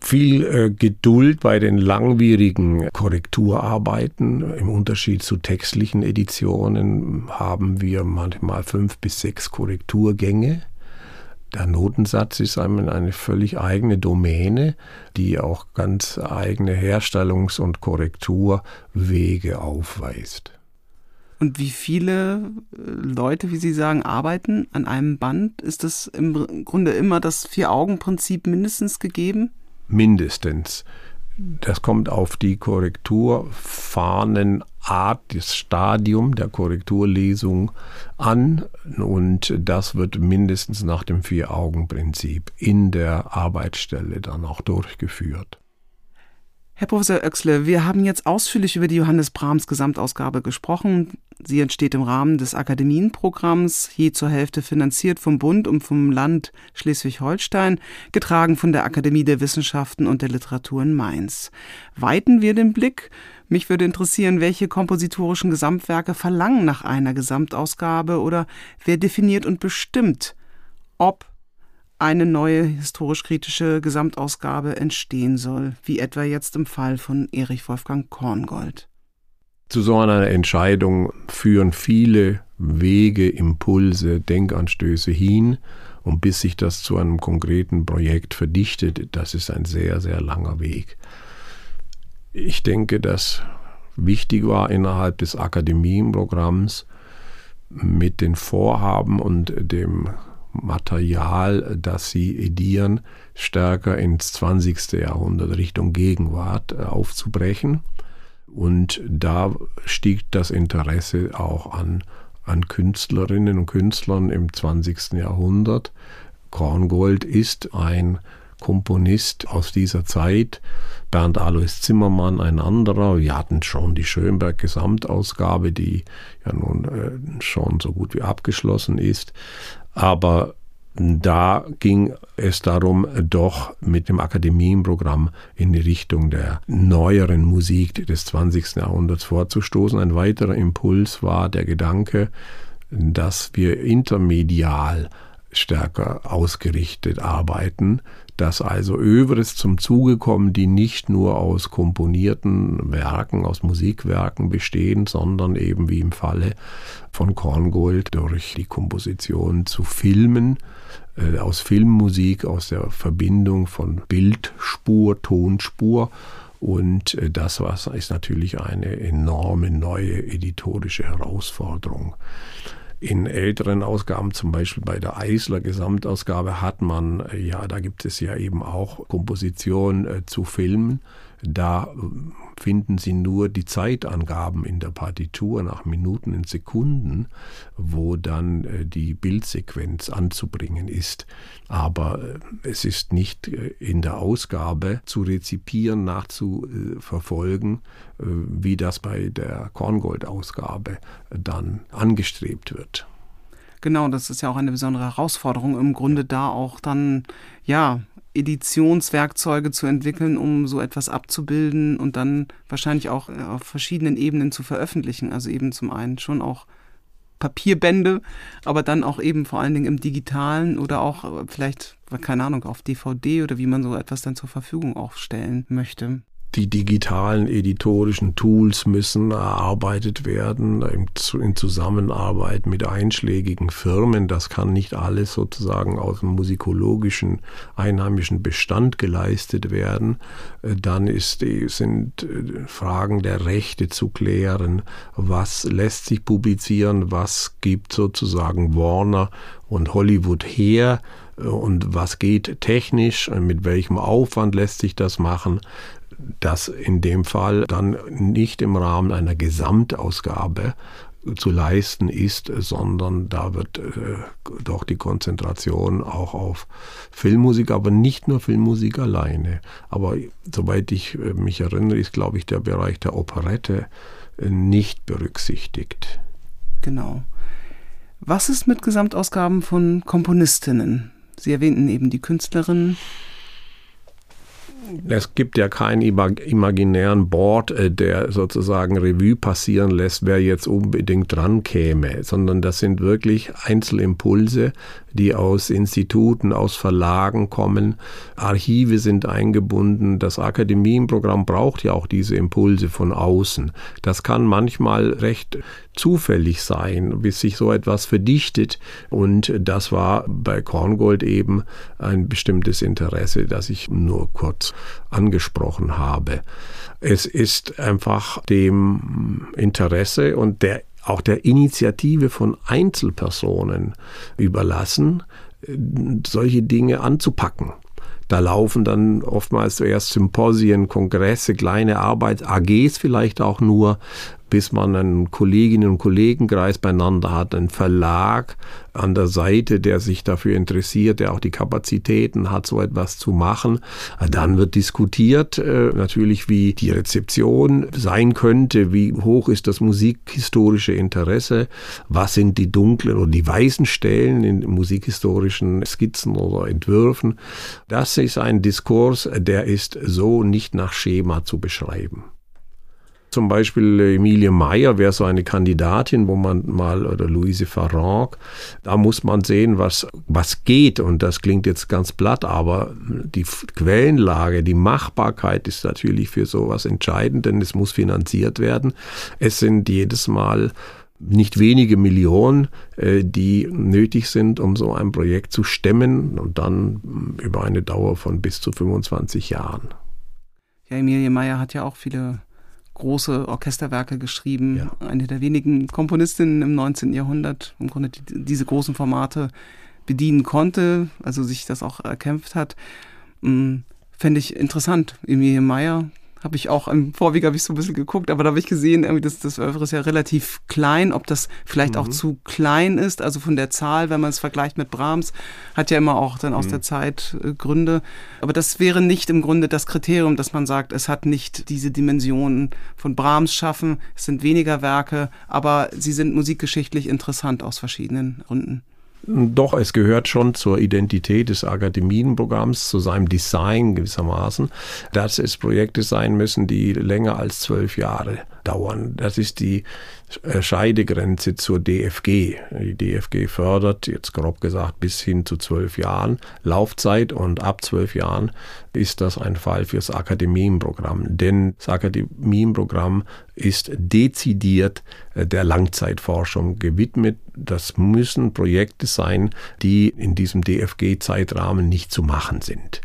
viel äh, Geduld bei den langwierigen Korrekturarbeiten. Im Unterschied zu textlichen Editionen haben wir manchmal fünf bis sechs Korrekturgänge. Der Notensatz ist eine völlig eigene Domäne, die auch ganz eigene Herstellungs- und Korrekturwege aufweist. Und wie viele äh, Leute, wie Sie sagen, arbeiten an einem Band? Ist das im Grunde immer das Vier-Augen-Prinzip mindestens gegeben? mindestens. Das kommt auf die Korrekturfahnenart, das Stadium der Korrekturlesung an und das wird mindestens nach dem Vier-Augen-Prinzip in der Arbeitsstelle dann auch durchgeführt. Herr Professor Oechsle, wir haben jetzt ausführlich über die Johannes Brahms Gesamtausgabe gesprochen. Sie entsteht im Rahmen des Akademienprogramms, je zur Hälfte finanziert vom Bund und vom Land Schleswig-Holstein, getragen von der Akademie der Wissenschaften und der Literatur in Mainz. Weiten wir den Blick. Mich würde interessieren, welche kompositorischen Gesamtwerke verlangen nach einer Gesamtausgabe oder wer definiert und bestimmt, ob eine neue historisch-kritische Gesamtausgabe entstehen soll, wie etwa jetzt im Fall von Erich Wolfgang Korngold. Zu so einer Entscheidung führen viele Wege, Impulse, Denkanstöße hin. Und bis sich das zu einem konkreten Projekt verdichtet, das ist ein sehr, sehr langer Weg. Ich denke, dass wichtig war innerhalb des Akademienprogramms mit den Vorhaben und dem Material, das sie edieren, stärker ins 20. Jahrhundert Richtung Gegenwart äh, aufzubrechen. Und da stieg das Interesse auch an, an Künstlerinnen und Künstlern im 20. Jahrhundert. Korngold ist ein Komponist aus dieser Zeit. Bernd Alois Zimmermann, ein anderer. Wir hatten schon die Schönberg-Gesamtausgabe, die ja nun äh, schon so gut wie abgeschlossen ist. Aber da ging es darum, doch mit dem Akademienprogramm in die Richtung der neueren Musik des 20. Jahrhunderts vorzustoßen. Ein weiterer Impuls war der Gedanke, dass wir intermedial stärker ausgerichtet arbeiten, dass also Övres zum Zuge kommen, die nicht nur aus komponierten Werken, aus Musikwerken bestehen, sondern eben wie im Falle von Korngold durch die Komposition zu Filmen, äh, aus Filmmusik, aus der Verbindung von Bildspur, Tonspur und äh, das was ist natürlich eine enorme neue editorische Herausforderung. In älteren Ausgaben, zum Beispiel bei der Eisler Gesamtausgabe, hat man, äh, ja, da gibt es ja eben auch Kompositionen äh, zu Filmen. Da äh, finden Sie nur die Zeitangaben in der Partitur nach Minuten und Sekunden, wo dann äh, die Bildsequenz anzubringen ist. Aber äh, es ist nicht in der Ausgabe zu rezipieren, nachzuverfolgen, wie das bei der Korngold-Ausgabe dann angestrebt wird. Genau, das ist ja auch eine besondere Herausforderung, im Grunde da auch dann, ja, Editionswerkzeuge zu entwickeln, um so etwas abzubilden und dann wahrscheinlich auch äh, auf verschiedenen Ebenen zu veröffentlichen. Also eben zum einen schon auch Papierbände, aber dann auch eben vor allen Dingen im digitalen oder auch äh, vielleicht, keine Ahnung, auf DVD oder wie man so etwas dann zur Verfügung auch stellen möchte die digitalen editorischen Tools müssen erarbeitet werden in Zusammenarbeit mit einschlägigen Firmen. Das kann nicht alles sozusagen aus dem musikologischen einheimischen Bestand geleistet werden. Äh, dann ist, sind äh, Fragen der Rechte zu klären. Was lässt sich publizieren? Was gibt sozusagen Warner und Hollywood her? Äh, und was geht technisch? Mit welchem Aufwand lässt sich das machen? Das in dem Fall dann nicht im Rahmen einer Gesamtausgabe zu leisten ist, sondern da wird äh, doch die Konzentration auch auf Filmmusik, aber nicht nur Filmmusik alleine. Aber soweit ich äh, mich erinnere, ist, glaube ich, der Bereich der Operette äh, nicht berücksichtigt. Genau. Was ist mit Gesamtausgaben von Komponistinnen? Sie erwähnten eben die Künstlerin es gibt ja keinen imaginären Board, äh, der sozusagen Revue passieren lässt, wer jetzt unbedingt dran käme, sondern das sind wirklich Einzelimpulse, die aus Instituten, aus Verlagen kommen. Archive sind eingebunden. Das Akademienprogramm braucht ja auch diese Impulse von außen. Das kann manchmal recht zufällig sein, bis sich so etwas verdichtet. Und das war bei Korngold eben ein bestimmtes Interesse, das ich nur kurz angesprochen habe. Es ist einfach dem Interesse und der auch der Initiative von Einzelpersonen überlassen, solche Dinge anzupacken. Da laufen dann oftmals zuerst Symposien, Kongresse, kleine Arbeit, AGs vielleicht auch nur, bis man einen Kolleginnen- und Kollegenkreis beieinander hat, einen Verlag an der Seite, der sich dafür interessiert, der auch die Kapazitäten hat, so etwas zu machen. Dann wird diskutiert, äh, natürlich, wie die Rezeption sein könnte, wie hoch ist das musikhistorische Interesse, was sind die dunklen oder die weißen Stellen in musikhistorischen Skizzen oder Entwürfen. Das ist ein Diskurs, der ist so nicht nach Schema zu beschreiben. Zum Beispiel Emilie Meyer wäre so eine Kandidatin, wo man mal, oder Louise Farranc, da muss man sehen, was, was geht. Und das klingt jetzt ganz platt, aber die Quellenlage, die Machbarkeit ist natürlich für sowas entscheidend, denn es muss finanziert werden. Es sind jedes Mal nicht wenige Millionen, äh, die nötig sind, um so ein Projekt zu stemmen und dann über eine Dauer von bis zu 25 Jahren. Ja, Emilie Meyer hat ja auch viele große Orchesterwerke geschrieben. Ja. Eine der wenigen Komponistinnen im 19. Jahrhundert, im Grunde die, diese großen Formate bedienen konnte, also sich das auch erkämpft hat. Hm, fände ich interessant. Emilie Meyer, habe ich auch im Vorweg habe ich so ein bisschen geguckt, aber da habe ich gesehen, irgendwie das, das Oeuvre ist ja relativ klein, ob das vielleicht mhm. auch zu klein ist, also von der Zahl, wenn man es vergleicht mit Brahms, hat ja immer auch dann aus mhm. der Zeit äh, Gründe. Aber das wäre nicht im Grunde das Kriterium, dass man sagt, es hat nicht diese Dimensionen von Brahms schaffen, es sind weniger Werke, aber sie sind musikgeschichtlich interessant aus verschiedenen Gründen. Doch, es gehört schon zur Identität des Akademienprogramms, zu seinem Design gewissermaßen, dass es Projekte sein müssen, die länger als zwölf Jahre dauern. Das ist die äh, Scheidegrenze zur DFG. Die DFG fördert jetzt grob gesagt bis hin zu zwölf Jahren Laufzeit und ab zwölf Jahren ist das ein Fall fürs Akademienprogramm. Denn das Akademienprogramm ist dezidiert äh, der Langzeitforschung gewidmet. Das müssen Projekte sein, die in diesem DFG-Zeitrahmen nicht zu machen sind.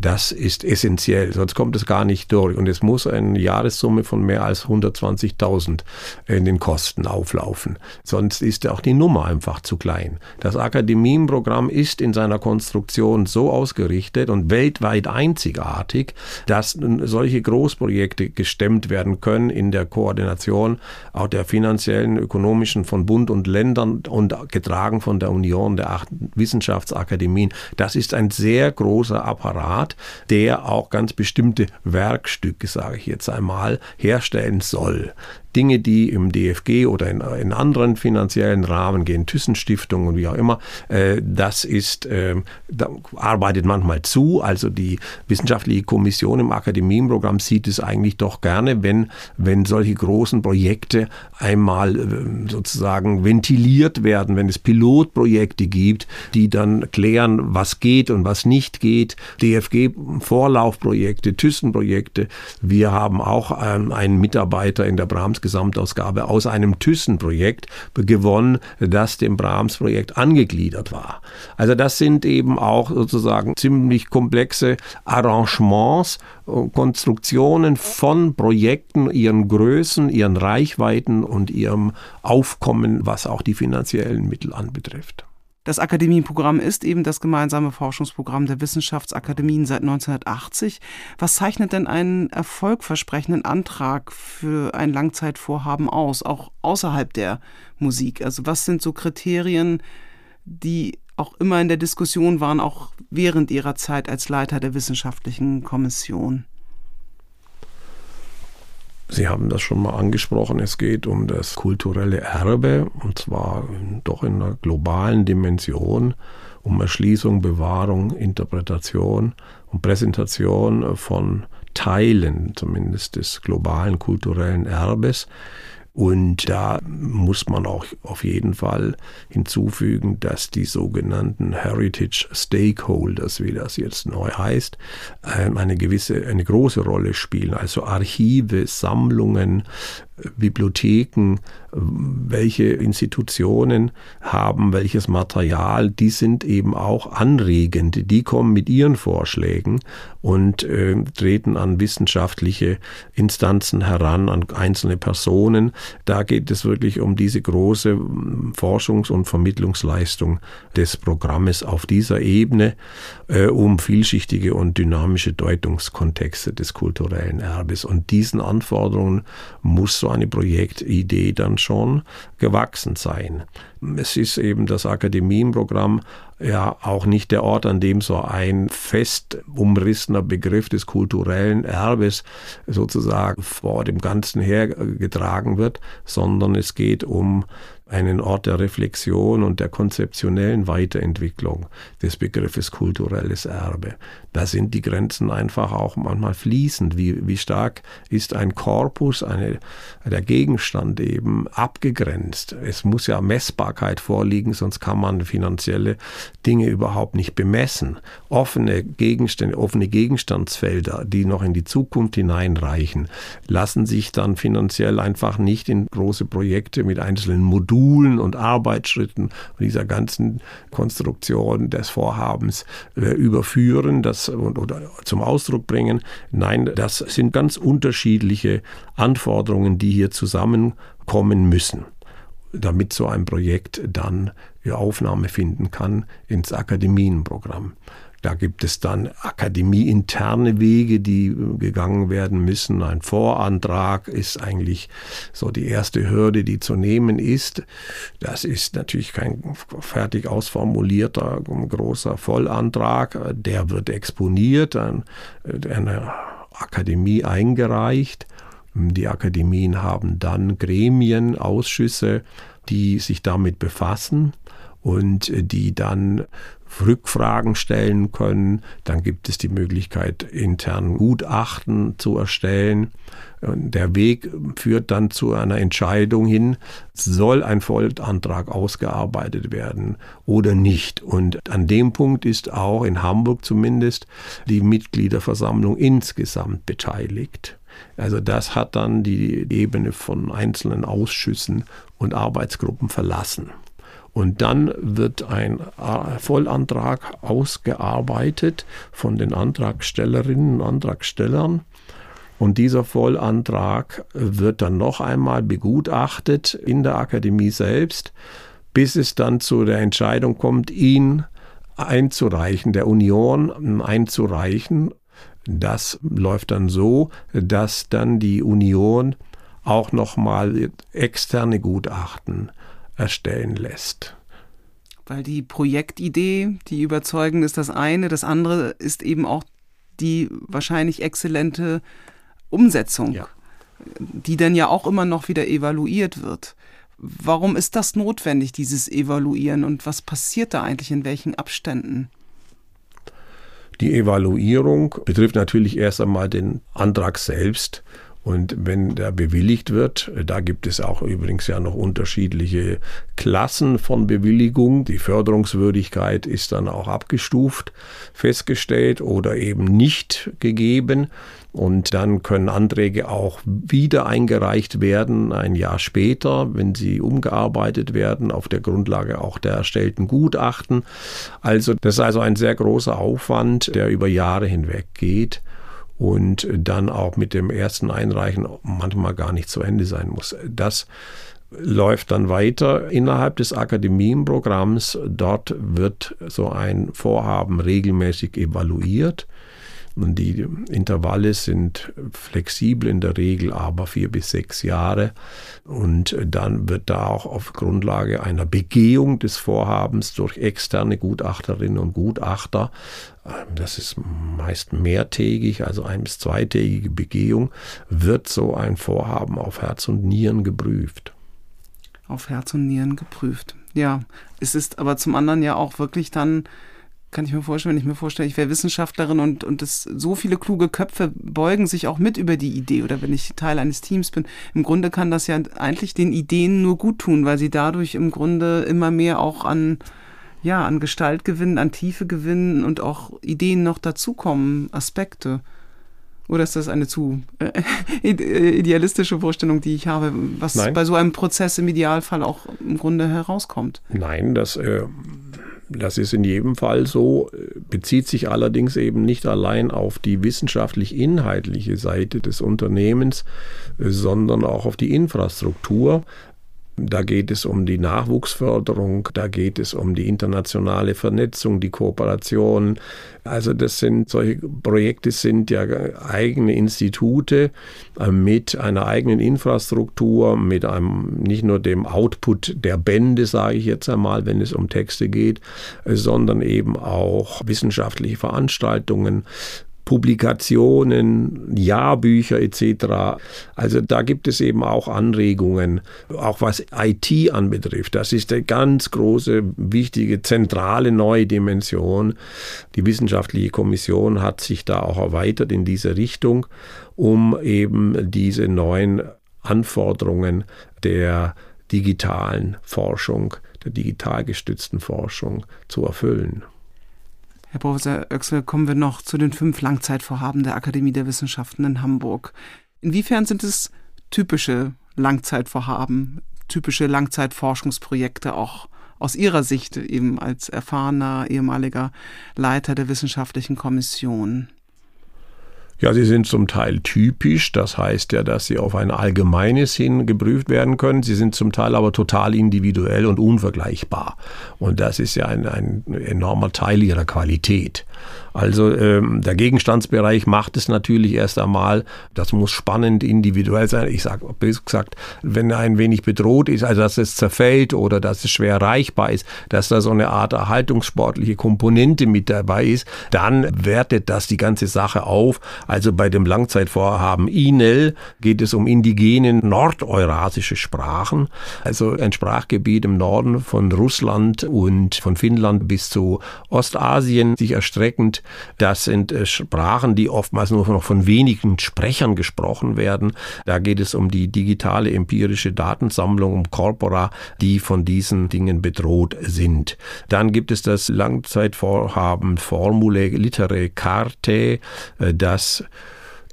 Das ist essentiell, sonst kommt es gar nicht durch. Und es muss eine Jahressumme von mehr als 120.000 in den Kosten auflaufen. Sonst ist auch die Nummer einfach zu klein. Das Akademienprogramm ist in seiner Konstruktion so ausgerichtet und weltweit einzigartig, dass solche Großprojekte gestemmt werden können in der Koordination auch der finanziellen, ökonomischen von Bund und Ländern und getragen von der Union der acht Wissenschaftsakademien. Das ist ein sehr großer Apparat hat, der auch ganz bestimmte Werkstücke, sage ich jetzt einmal, herstellen soll. Dinge, die im DFG oder in, in anderen finanziellen Rahmen gehen, Thyssen-Stiftung und wie auch immer, äh, das ist, äh, da arbeitet manchmal zu. Also die wissenschaftliche Kommission im Akademienprogramm sieht es eigentlich doch gerne, wenn, wenn solche großen Projekte einmal äh, sozusagen ventiliert werden, wenn es Pilotprojekte gibt, die dann klären, was geht und was nicht geht. DFG-Vorlaufprojekte, Thyssen-Projekte. Wir haben auch ähm, einen Mitarbeiter in der Brahms Gesamtausgabe aus einem Thyssen-Projekt gewonnen, das dem Brahms-Projekt angegliedert war. Also das sind eben auch sozusagen ziemlich komplexe Arrangements, Konstruktionen von Projekten, ihren Größen, ihren Reichweiten und ihrem Aufkommen, was auch die finanziellen Mittel anbetrifft. Das Akademienprogramm ist eben das gemeinsame Forschungsprogramm der Wissenschaftsakademien seit 1980. Was zeichnet denn einen erfolgversprechenden Antrag für ein Langzeitvorhaben aus, auch außerhalb der Musik? Also was sind so Kriterien, die auch immer in der Diskussion waren, auch während Ihrer Zeit als Leiter der wissenschaftlichen Kommission? Sie haben das schon mal angesprochen, es geht um das kulturelle Erbe und zwar doch in einer globalen Dimension. um Erschließung, Bewahrung, Interpretation und Präsentation von Teilen zumindest des globalen kulturellen Erbes. Und da muss man auch auf jeden Fall hinzufügen, dass die sogenannten Heritage Stakeholders, wie das jetzt neu heißt, ähm, eine gewisse, eine große Rolle spielen. Also Archive, Sammlungen, Bibliotheken, welche Institutionen haben welches Material, die sind eben auch anregend. Die kommen mit ihren Vorschlägen und äh, treten an wissenschaftliche Instanzen heran, an einzelne Personen. Da geht es wirklich um diese große Forschungs- und Vermittlungsleistung des Programmes auf dieser Ebene, äh, um vielschichtige und dynamische Deutungskontexte des kulturellen Erbes. Und diesen Anforderungen muss so eine Projektidee dann schon gewachsen sein. Es ist eben das Akademienprogramm ja auch nicht der Ort, an dem so ein fest umrissener Begriff des kulturellen Erbes sozusagen vor dem Ganzen hergetragen wird, sondern es geht um einen Ort der Reflexion und der konzeptionellen Weiterentwicklung des Begriffes kulturelles Erbe. Da sind die Grenzen einfach auch manchmal fließend. Wie, wie stark ist ein Korpus, eine, der Gegenstand eben abgegrenzt? Es muss ja Messbarkeit vorliegen, sonst kann man finanzielle Dinge überhaupt nicht bemessen. Offene Gegenstände, offene Gegenstandsfelder, die noch in die Zukunft hineinreichen, lassen sich dann finanziell einfach nicht in große Projekte mit einzelnen Modulen und Arbeitsschritten und dieser ganzen Konstruktion des Vorhabens äh, überführen. Das das oder zum Ausdruck bringen. Nein, das sind ganz unterschiedliche Anforderungen, die hier zusammenkommen müssen damit so ein Projekt dann Aufnahme finden kann ins Akademienprogramm. Da gibt es dann akademieinterne Wege, die äh, gegangen werden müssen. Ein Vorantrag ist eigentlich so die erste Hürde, die zu nehmen ist. Das ist natürlich kein fertig ausformulierter großer Vollantrag. Der wird exponiert, an äh, eine Akademie eingereicht. Die Akademien haben dann Gremien, Ausschüsse, die sich damit befassen und äh, die dann Rückfragen stellen können. Dann gibt es die Möglichkeit, intern Gutachten zu erstellen. Der Weg führt dann zu einer Entscheidung hin, soll ein Vollantrag ausgearbeitet werden oder nicht. Und an dem Punkt ist auch in Hamburg zumindest die Mitgliederversammlung insgesamt beteiligt. Also das hat dann die Ebene von einzelnen Ausschüssen und Arbeitsgruppen verlassen. Und dann wird ein Vollantrag ausgearbeitet von den Antragstellerinnen und Antragstellern. Und dieser Vollantrag wird dann noch einmal begutachtet in der Akademie selbst, bis es dann zu der Entscheidung kommt, ihn einzureichen, der Union einzureichen. Das läuft dann so, dass dann die Union auch nochmal externe Gutachten erstellen lässt. Weil die Projektidee, die überzeugend ist, das eine, das andere ist eben auch die wahrscheinlich exzellente Umsetzung, ja. die dann ja auch immer noch wieder evaluiert wird. Warum ist das notwendig, dieses Evaluieren und was passiert da eigentlich in welchen Abständen? Die Evaluierung betrifft natürlich erst einmal den Antrag selbst und wenn der bewilligt wird, da gibt es auch übrigens ja noch unterschiedliche Klassen von Bewilligung. Die Förderungswürdigkeit ist dann auch abgestuft, festgestellt oder eben nicht gegeben. Und dann können Anträge auch wieder eingereicht werden, ein Jahr später, wenn sie umgearbeitet werden, auf der Grundlage auch der erstellten Gutachten. Also das ist also ein sehr großer Aufwand, der über Jahre hinweg geht und dann auch mit dem ersten Einreichen manchmal gar nicht zu Ende sein muss. Das läuft dann weiter innerhalb des Akademienprogramms. Dort wird so ein Vorhaben regelmäßig evaluiert. Die Intervalle sind flexibel in der Regel, aber vier bis sechs Jahre. Und dann wird da auch auf Grundlage einer Begehung des Vorhabens durch externe Gutachterinnen und Gutachter, ähm, das ist meist mehrtägig, also ein- bis zweitägige Begehung, wird so ein Vorhaben auf Herz und Nieren geprüft auf Herz und Nieren geprüft. Ja, es ist aber zum anderen ja auch wirklich dann kann ich mir vorstellen, wenn ich mir vorstelle, ich wäre Wissenschaftlerin und, und das, so viele kluge Köpfe beugen sich auch mit über die Idee oder wenn ich Teil eines Teams bin. Im Grunde kann das ja eigentlich den Ideen nur gut tun, weil sie dadurch im Grunde immer mehr auch an, ja, an Gestalt gewinnen, an Tiefe gewinnen und auch Ideen noch dazukommen, Aspekte. Oder ist das eine zu äh, idealistische Vorstellung, die ich habe, was Nein. bei so einem Prozess im Idealfall auch im Grunde herauskommt? Nein, das äh, das ist in jedem Fall so, bezieht sich allerdings eben nicht allein auf die wissenschaftlich-inhaltliche Seite des Unternehmens, sondern auch auf die Infrastruktur. Da geht es um die Nachwuchsförderung, da geht es um die internationale Vernetzung, die Kooperation. Also das sind solche Projekte sind ja eigene Institute äh, mit einer eigenen Infrastruktur, mit einem nicht nur dem Output der Bände, sage ich jetzt einmal, wenn es um Texte geht, sondern eben auch wissenschaftliche Veranstaltungen, Publikationen, Jahrbücher etc. Also da gibt es eben auch Anregungen, auch was IT anbetrifft. Das ist eine ganz große, wichtige, zentrale neue Dimension. Die wissenschaftliche Kommission hat sich da auch erweitert in diese Richtung, um eben diese neuen Anforderungen der digitalen Forschung, der digital gestützten Forschung zu erfüllen. Herr Professor Oechsel, kommen wir noch zu den fünf Langzeitvorhaben der Akademie der Wissenschaften in Hamburg. Inwiefern sind es typische Langzeitvorhaben, typische Langzeitforschungsprojekte auch aus Ihrer Sicht eben als erfahrener ehemaliger Leiter der wissenschaftlichen Kommission? Ja, sie sind zum Teil typisch, das heißt ja, dass sie auf ein allgemeines hin geprüft werden können. Sie sind zum Teil aber total individuell und unvergleichbar. Und das ist ja ein, ein enormer Teil ihrer Qualität. Also ähm, der Gegenstandsbereich macht es natürlich erst einmal, das muss spannend individuell sein. Ich sage gesagt, wenn er ein wenig bedroht ist, also dass es zerfällt oder dass es schwer erreichbar ist, dass da so eine Art erhaltungssportliche Komponente mit dabei ist, dann wertet das die ganze Sache auf. Also bei dem Langzeitvorhaben INEL geht es um indigene nordeurasische Sprachen, also ein Sprachgebiet im Norden von Russland und von Finnland bis zu Ostasien sich erstreckend das sind äh, Sprachen, die oftmals nur noch von wenigen Sprechern gesprochen werden. Da geht es um die digitale empirische Datensammlung, um Corpora, die von diesen Dingen bedroht sind. Dann gibt es das Langzeitvorhaben Formule Litere Carte, äh, das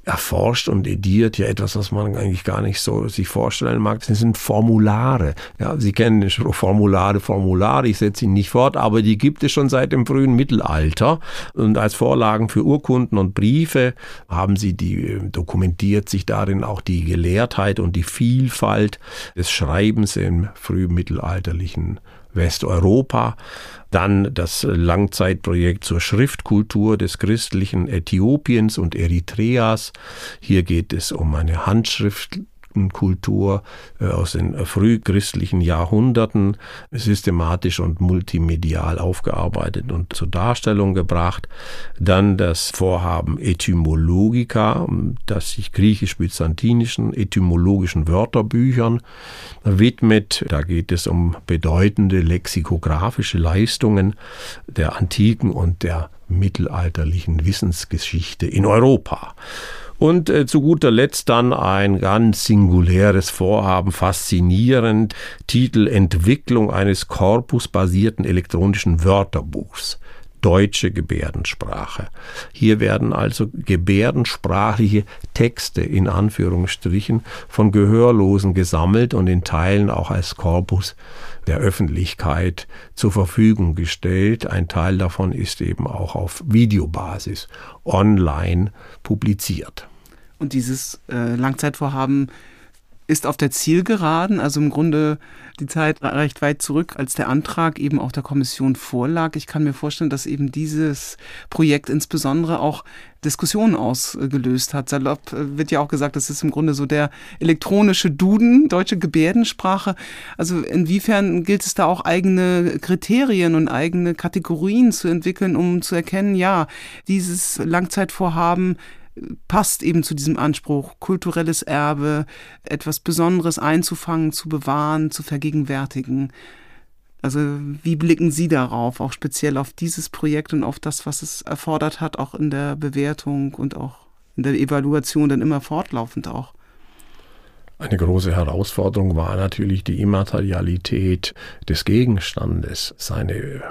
erforscht und ediert ja etwas, was man eigentlich gar nicht so sich vorstellen mag. Das sind Formulare. Ja, Sie kennen Formulare, Formulare. Ich setze ihn nicht fort, aber die gibt es schon seit dem frühen Mittelalter. Und als Vorlagen für Urkunden und Briefe haben sie die, äh, dokumentiert sich darin auch die Gelehrtheit und die Vielfalt des Schreibens im frühmittelalterlichen Westeuropa. Dann das Langzeitprojekt zur Schriftkultur des christlichen Äthiopiens und Eritreas. Hier geht es um eine Handschrift Kultur äh, aus den frühchristlichen Jahrhunderten systematisch und multimedial aufgearbeitet und zur Darstellung gebracht. Dann das Vorhaben Etymologica, das sich griechisch-byzantinischen etymologischen Wörterbüchern widmet. Da geht es um bedeutende lexikografische Leistungen der antiken und der mittelalterlichen Wissensgeschichte in Europa. Und äh, zu guter Letzt dann ein ganz singuläres Vorhaben, faszinierend, Titel Entwicklung eines korpusbasierten elektronischen Wörterbuchs deutsche Gebärdensprache. Hier werden also gebärdensprachliche Texte in Anführungsstrichen von Gehörlosen gesammelt und in Teilen auch als Korpus der Öffentlichkeit zur Verfügung gestellt. Ein Teil davon ist eben auch auf Videobasis online publiziert. Und dieses äh, Langzeitvorhaben ist auf der Zielgeraden, also im Grunde die Zeit recht weit zurück, als der Antrag eben auch der Kommission vorlag. Ich kann mir vorstellen, dass eben dieses Projekt insbesondere auch Diskussionen ausgelöst hat. Salopp äh, wird ja auch gesagt, das ist im Grunde so der elektronische Duden, deutsche Gebärdensprache. Also inwiefern gilt es da auch eigene Kriterien und eigene Kategorien zu entwickeln, um zu erkennen, ja, dieses Langzeitvorhaben passt eben zu diesem Anspruch, kulturelles Erbe, etwas Besonderes einzufangen, zu bewahren, zu vergegenwärtigen. Also wie blicken Sie darauf, auch speziell auf dieses Projekt und auf das, was es erfordert hat, auch in der Bewertung und auch in der Evaluation dann immer fortlaufend auch? Eine große Herausforderung war natürlich die Immaterialität des Gegenstandes, seine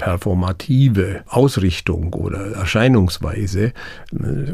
performative Ausrichtung oder Erscheinungsweise.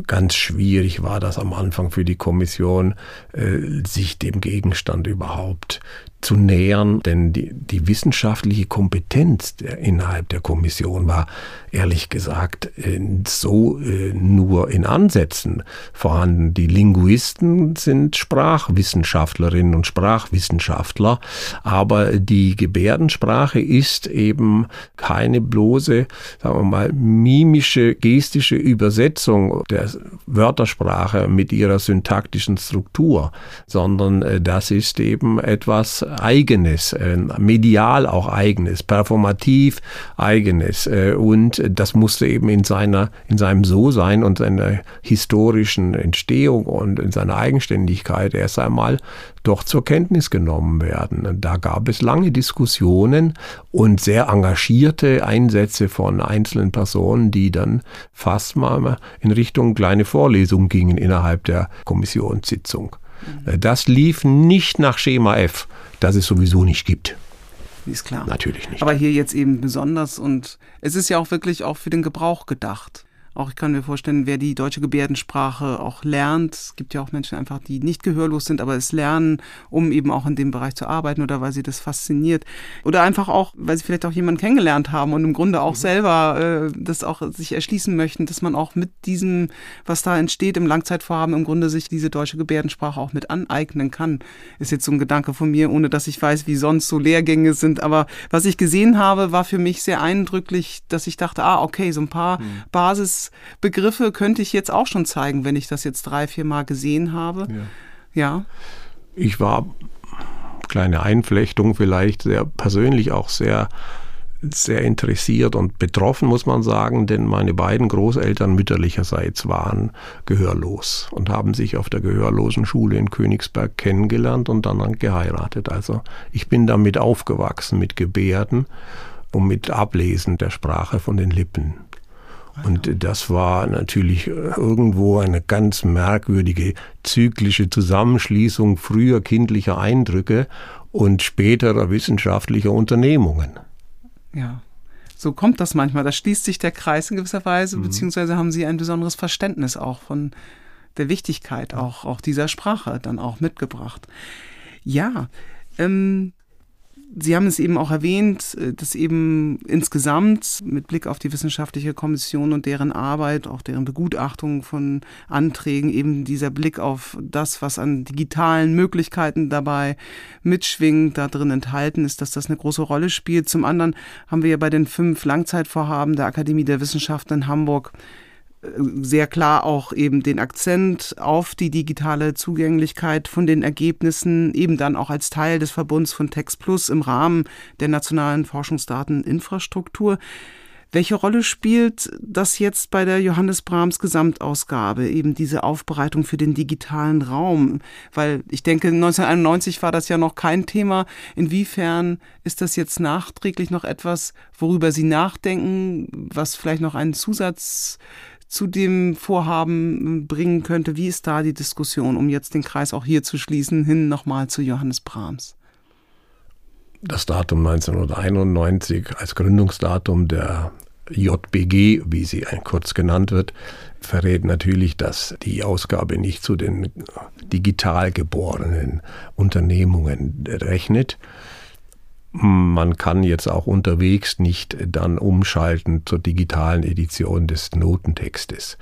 Ganz schwierig war das am Anfang für die Kommission, äh, sich dem Gegenstand überhaupt zu nähern, denn die, die wissenschaftliche Kompetenz der, innerhalb der Kommission war ehrlich gesagt äh, so äh, nur in Ansätzen vorhanden. Die Linguisten sind Sprachwissenschaftlerinnen und Sprachwissenschaftler, aber die Gebärdensprache ist eben keine bloße, sagen wir mal, mimische, gestische Übersetzung der Wörtersprache mit ihrer syntaktischen Struktur, sondern äh, das ist eben etwas eigenes, äh, medial auch eigenes, performativ eigenes äh, und das musste eben in seiner in seinem So sein und seiner historischen Entstehung und in seiner Eigenständigkeit erst einmal doch zur Kenntnis genommen werden. Da gab es lange Diskussionen und sehr engagierte Einsätze von einzelnen Personen, die dann fast mal in Richtung kleine Vorlesung gingen innerhalb der Kommissionssitzung. Mhm. Das lief nicht nach Schema F, das es sowieso nicht gibt. Ist klar. Natürlich nicht. Aber hier jetzt eben besonders und es ist ja auch wirklich auch für den Gebrauch gedacht. Auch ich kann mir vorstellen, wer die deutsche Gebärdensprache auch lernt, es gibt ja auch Menschen einfach, die nicht gehörlos sind, aber es lernen, um eben auch in dem Bereich zu arbeiten oder weil sie das fasziniert. Oder einfach auch, weil sie vielleicht auch jemanden kennengelernt haben und im Grunde auch mhm. selber äh, das auch sich erschließen möchten, dass man auch mit diesem, was da entsteht im Langzeitvorhaben, im Grunde sich diese deutsche Gebärdensprache auch mit aneignen kann. Ist jetzt so ein Gedanke von mir, ohne dass ich weiß, wie sonst so Lehrgänge sind. Aber was ich gesehen habe, war für mich sehr eindrücklich, dass ich dachte, ah, okay, so ein paar mhm. Basis Begriffe könnte ich jetzt auch schon zeigen, wenn ich das jetzt drei, vier Mal gesehen habe. Ja. ja. Ich war, kleine Einflechtung vielleicht, sehr persönlich auch sehr sehr interessiert und betroffen, muss man sagen, denn meine beiden Großeltern mütterlicherseits waren gehörlos und haben sich auf der gehörlosen Schule in Königsberg kennengelernt und dann geheiratet. Also ich bin damit aufgewachsen mit Gebärden und mit Ablesen der Sprache von den Lippen. Und das war natürlich irgendwo eine ganz merkwürdige zyklische Zusammenschließung früher kindlicher Eindrücke und späterer wissenschaftlicher Unternehmungen. Ja. So kommt das manchmal. Da schließt sich der Kreis in gewisser Weise, mhm. beziehungsweise haben Sie ein besonderes Verständnis auch von der Wichtigkeit auch, auch dieser Sprache dann auch mitgebracht. Ja, ähm, Sie haben es eben auch erwähnt, äh, dass eben insgesamt mit Blick auf die wissenschaftliche Kommission und deren Arbeit, auch deren Begutachtung von Anträgen, eben dieser Blick auf das, was an digitalen Möglichkeiten dabei mitschwingt, da drin enthalten ist, dass das eine große Rolle spielt. Zum anderen haben wir ja bei den fünf Langzeitvorhaben der Akademie der Wissenschaften in Hamburg sehr klar auch eben den Akzent auf die digitale Zugänglichkeit von den Ergebnissen, eben dann auch als Teil des Verbunds von Text Plus im Rahmen der nationalen Forschungsdateninfrastruktur. Welche Rolle spielt das jetzt bei der Johannes Brahms Gesamtausgabe, eben diese Aufbereitung für den digitalen Raum? Weil ich denke, 1991 war das ja noch kein Thema. Inwiefern ist das jetzt nachträglich noch etwas, worüber Sie nachdenken, was vielleicht noch einen Zusatz zu dem Vorhaben bringen könnte. Wie ist da die Diskussion, um jetzt den Kreis auch hier zu schließen, hin nochmal zu Johannes Brahms? Das Datum 1991 als Gründungsdatum der JBG, wie sie kurz genannt wird, verrät natürlich, dass die Ausgabe nicht zu den digital geborenen Unternehmungen rechnet. Man kann jetzt auch unterwegs nicht dann umschalten zur digitalen Edition des Notentextes,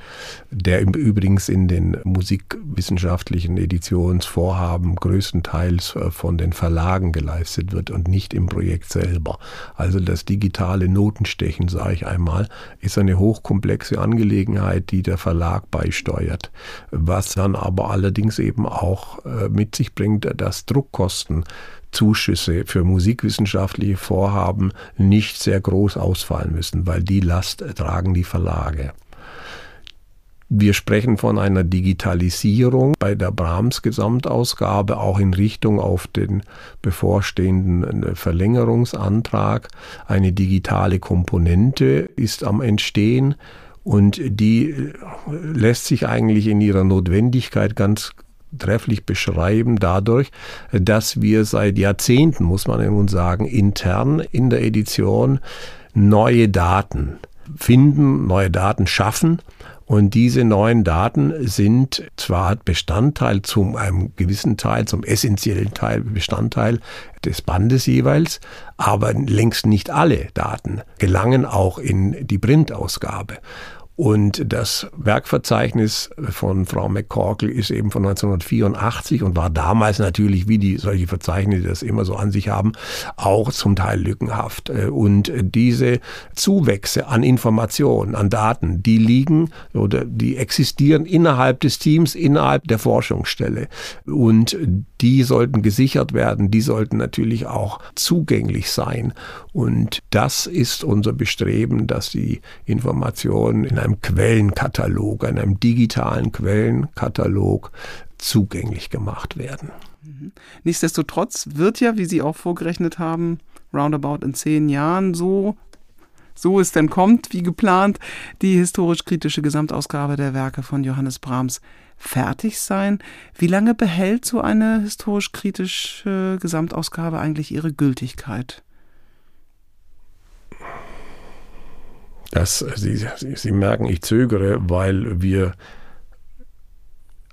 der übrigens in den musikwissenschaftlichen Editionsvorhaben größtenteils äh, von den Verlagen geleistet wird und nicht im Projekt selber. Also das digitale Notenstechen, sage ich einmal, ist eine hochkomplexe Angelegenheit, die der Verlag beisteuert, was dann aber allerdings eben auch äh, mit sich bringt, dass Druckkosten Zuschüsse für musikwissenschaftliche Vorhaben nicht sehr groß ausfallen müssen, weil die Last tragen die Verlage. Wir sprechen von einer Digitalisierung bei der Brahms Gesamtausgabe, auch in Richtung auf den bevorstehenden äh, Verlängerungsantrag. Eine digitale Komponente ist am Entstehen. Und die äh, lässt sich eigentlich in ihrer Notwendigkeit ganz trefflich beschreiben dadurch, dass wir seit Jahrzehnten, muss man nun sagen, intern in der Edition neue Daten finden, neue Daten schaffen. Und diese neuen Daten sind zwar Bestandteil zum einem gewissen Teil, zum essentiellen Teil, Bestandteil des Bandes jeweils, aber längst nicht alle Daten gelangen auch in die Printausgabe. Und das Werkverzeichnis von Frau McCorkle ist eben von 1984 und war damals natürlich, wie die solche Verzeichnisse das immer so an sich haben, auch zum Teil lückenhaft. Und diese Zuwächse an Informationen, an Daten, die liegen oder die existieren innerhalb des Teams, innerhalb der Forschungsstelle. Und die sollten gesichert werden, die sollten natürlich auch zugänglich sein. Und das ist unser Bestreben, dass die Informationen in einem Quellenkatalog, in einem digitalen Quellenkatalog zugänglich gemacht werden. Mhm. Nichtsdestotrotz wird ja, wie Sie auch vorgerechnet haben, roundabout in zehn Jahren so, so es denn kommt, wie geplant, die historisch-kritische Gesamtausgabe der Werke von Johannes Brahms fertig sein. Wie lange behält so eine historisch-kritische Gesamtausgabe eigentlich ihre Gültigkeit? Dass Sie, Sie, merken, ich zögere, weil wir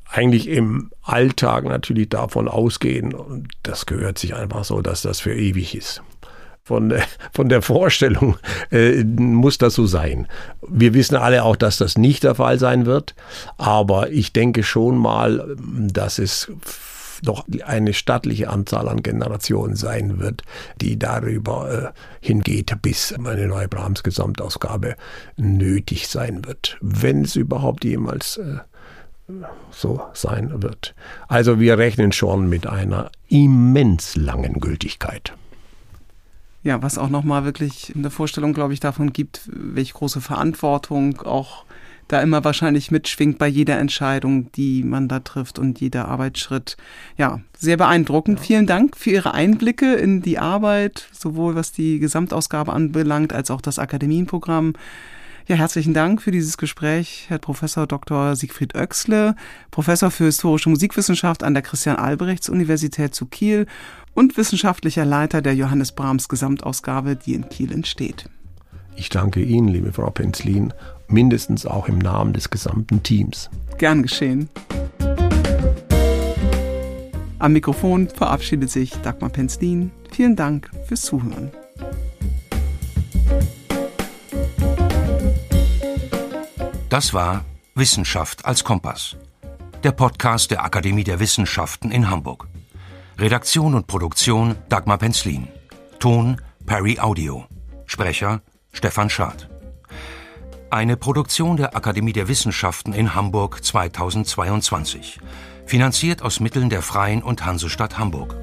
eigentlich im Alltag natürlich davon ausgehen, und das gehört sich einfach so, dass das für ewig ist. Von, von der Vorstellung äh, muss das so sein. Wir wissen alle auch, dass das nicht der Fall sein wird, aber ich denke schon mal, dass es noch eine stattliche Anzahl an Generationen sein wird, die darüber äh, hingeht, bis eine neue Brahms Gesamtausgabe nötig sein wird, wenn es überhaupt jemals äh, so sein wird. Also wir rechnen schon mit einer immens langen Gültigkeit. Ja, was auch nochmal wirklich eine Vorstellung, glaube ich, davon gibt, welche große Verantwortung auch da immer wahrscheinlich mitschwingt bei jeder Entscheidung, die man da trifft und jeder Arbeitsschritt. Ja, sehr beeindruckend. Ja. Vielen Dank für Ihre Einblicke in die Arbeit, sowohl was die Gesamtausgabe anbelangt, als auch das Akademienprogramm. Ja, herzlichen Dank für dieses Gespräch, Herr Professor Dr. Siegfried Oechsle, Professor für historische Musikwissenschaft an der Christian-Albrechts-Universität zu Kiel und wissenschaftlicher Leiter der Johannes Brahms Gesamtausgabe, die in Kiel entsteht. Ich danke Ihnen, liebe Frau Penzlin, mindestens auch im Namen des gesamten Teams. Gern geschehen. Am Mikrofon verabschiedet sich Dagmar Penzlin. Vielen Dank fürs Zuhören. Das war Wissenschaft als Kompass. Der Podcast der Akademie der Wissenschaften in Hamburg. Redaktion und Produktion Dagmar Penzlin. Ton Perry Audio. Sprecher Stefan Schad. Eine Produktion der Akademie der Wissenschaften in Hamburg 2022. Finanziert aus Mitteln der Freien und Hansestadt Hamburg.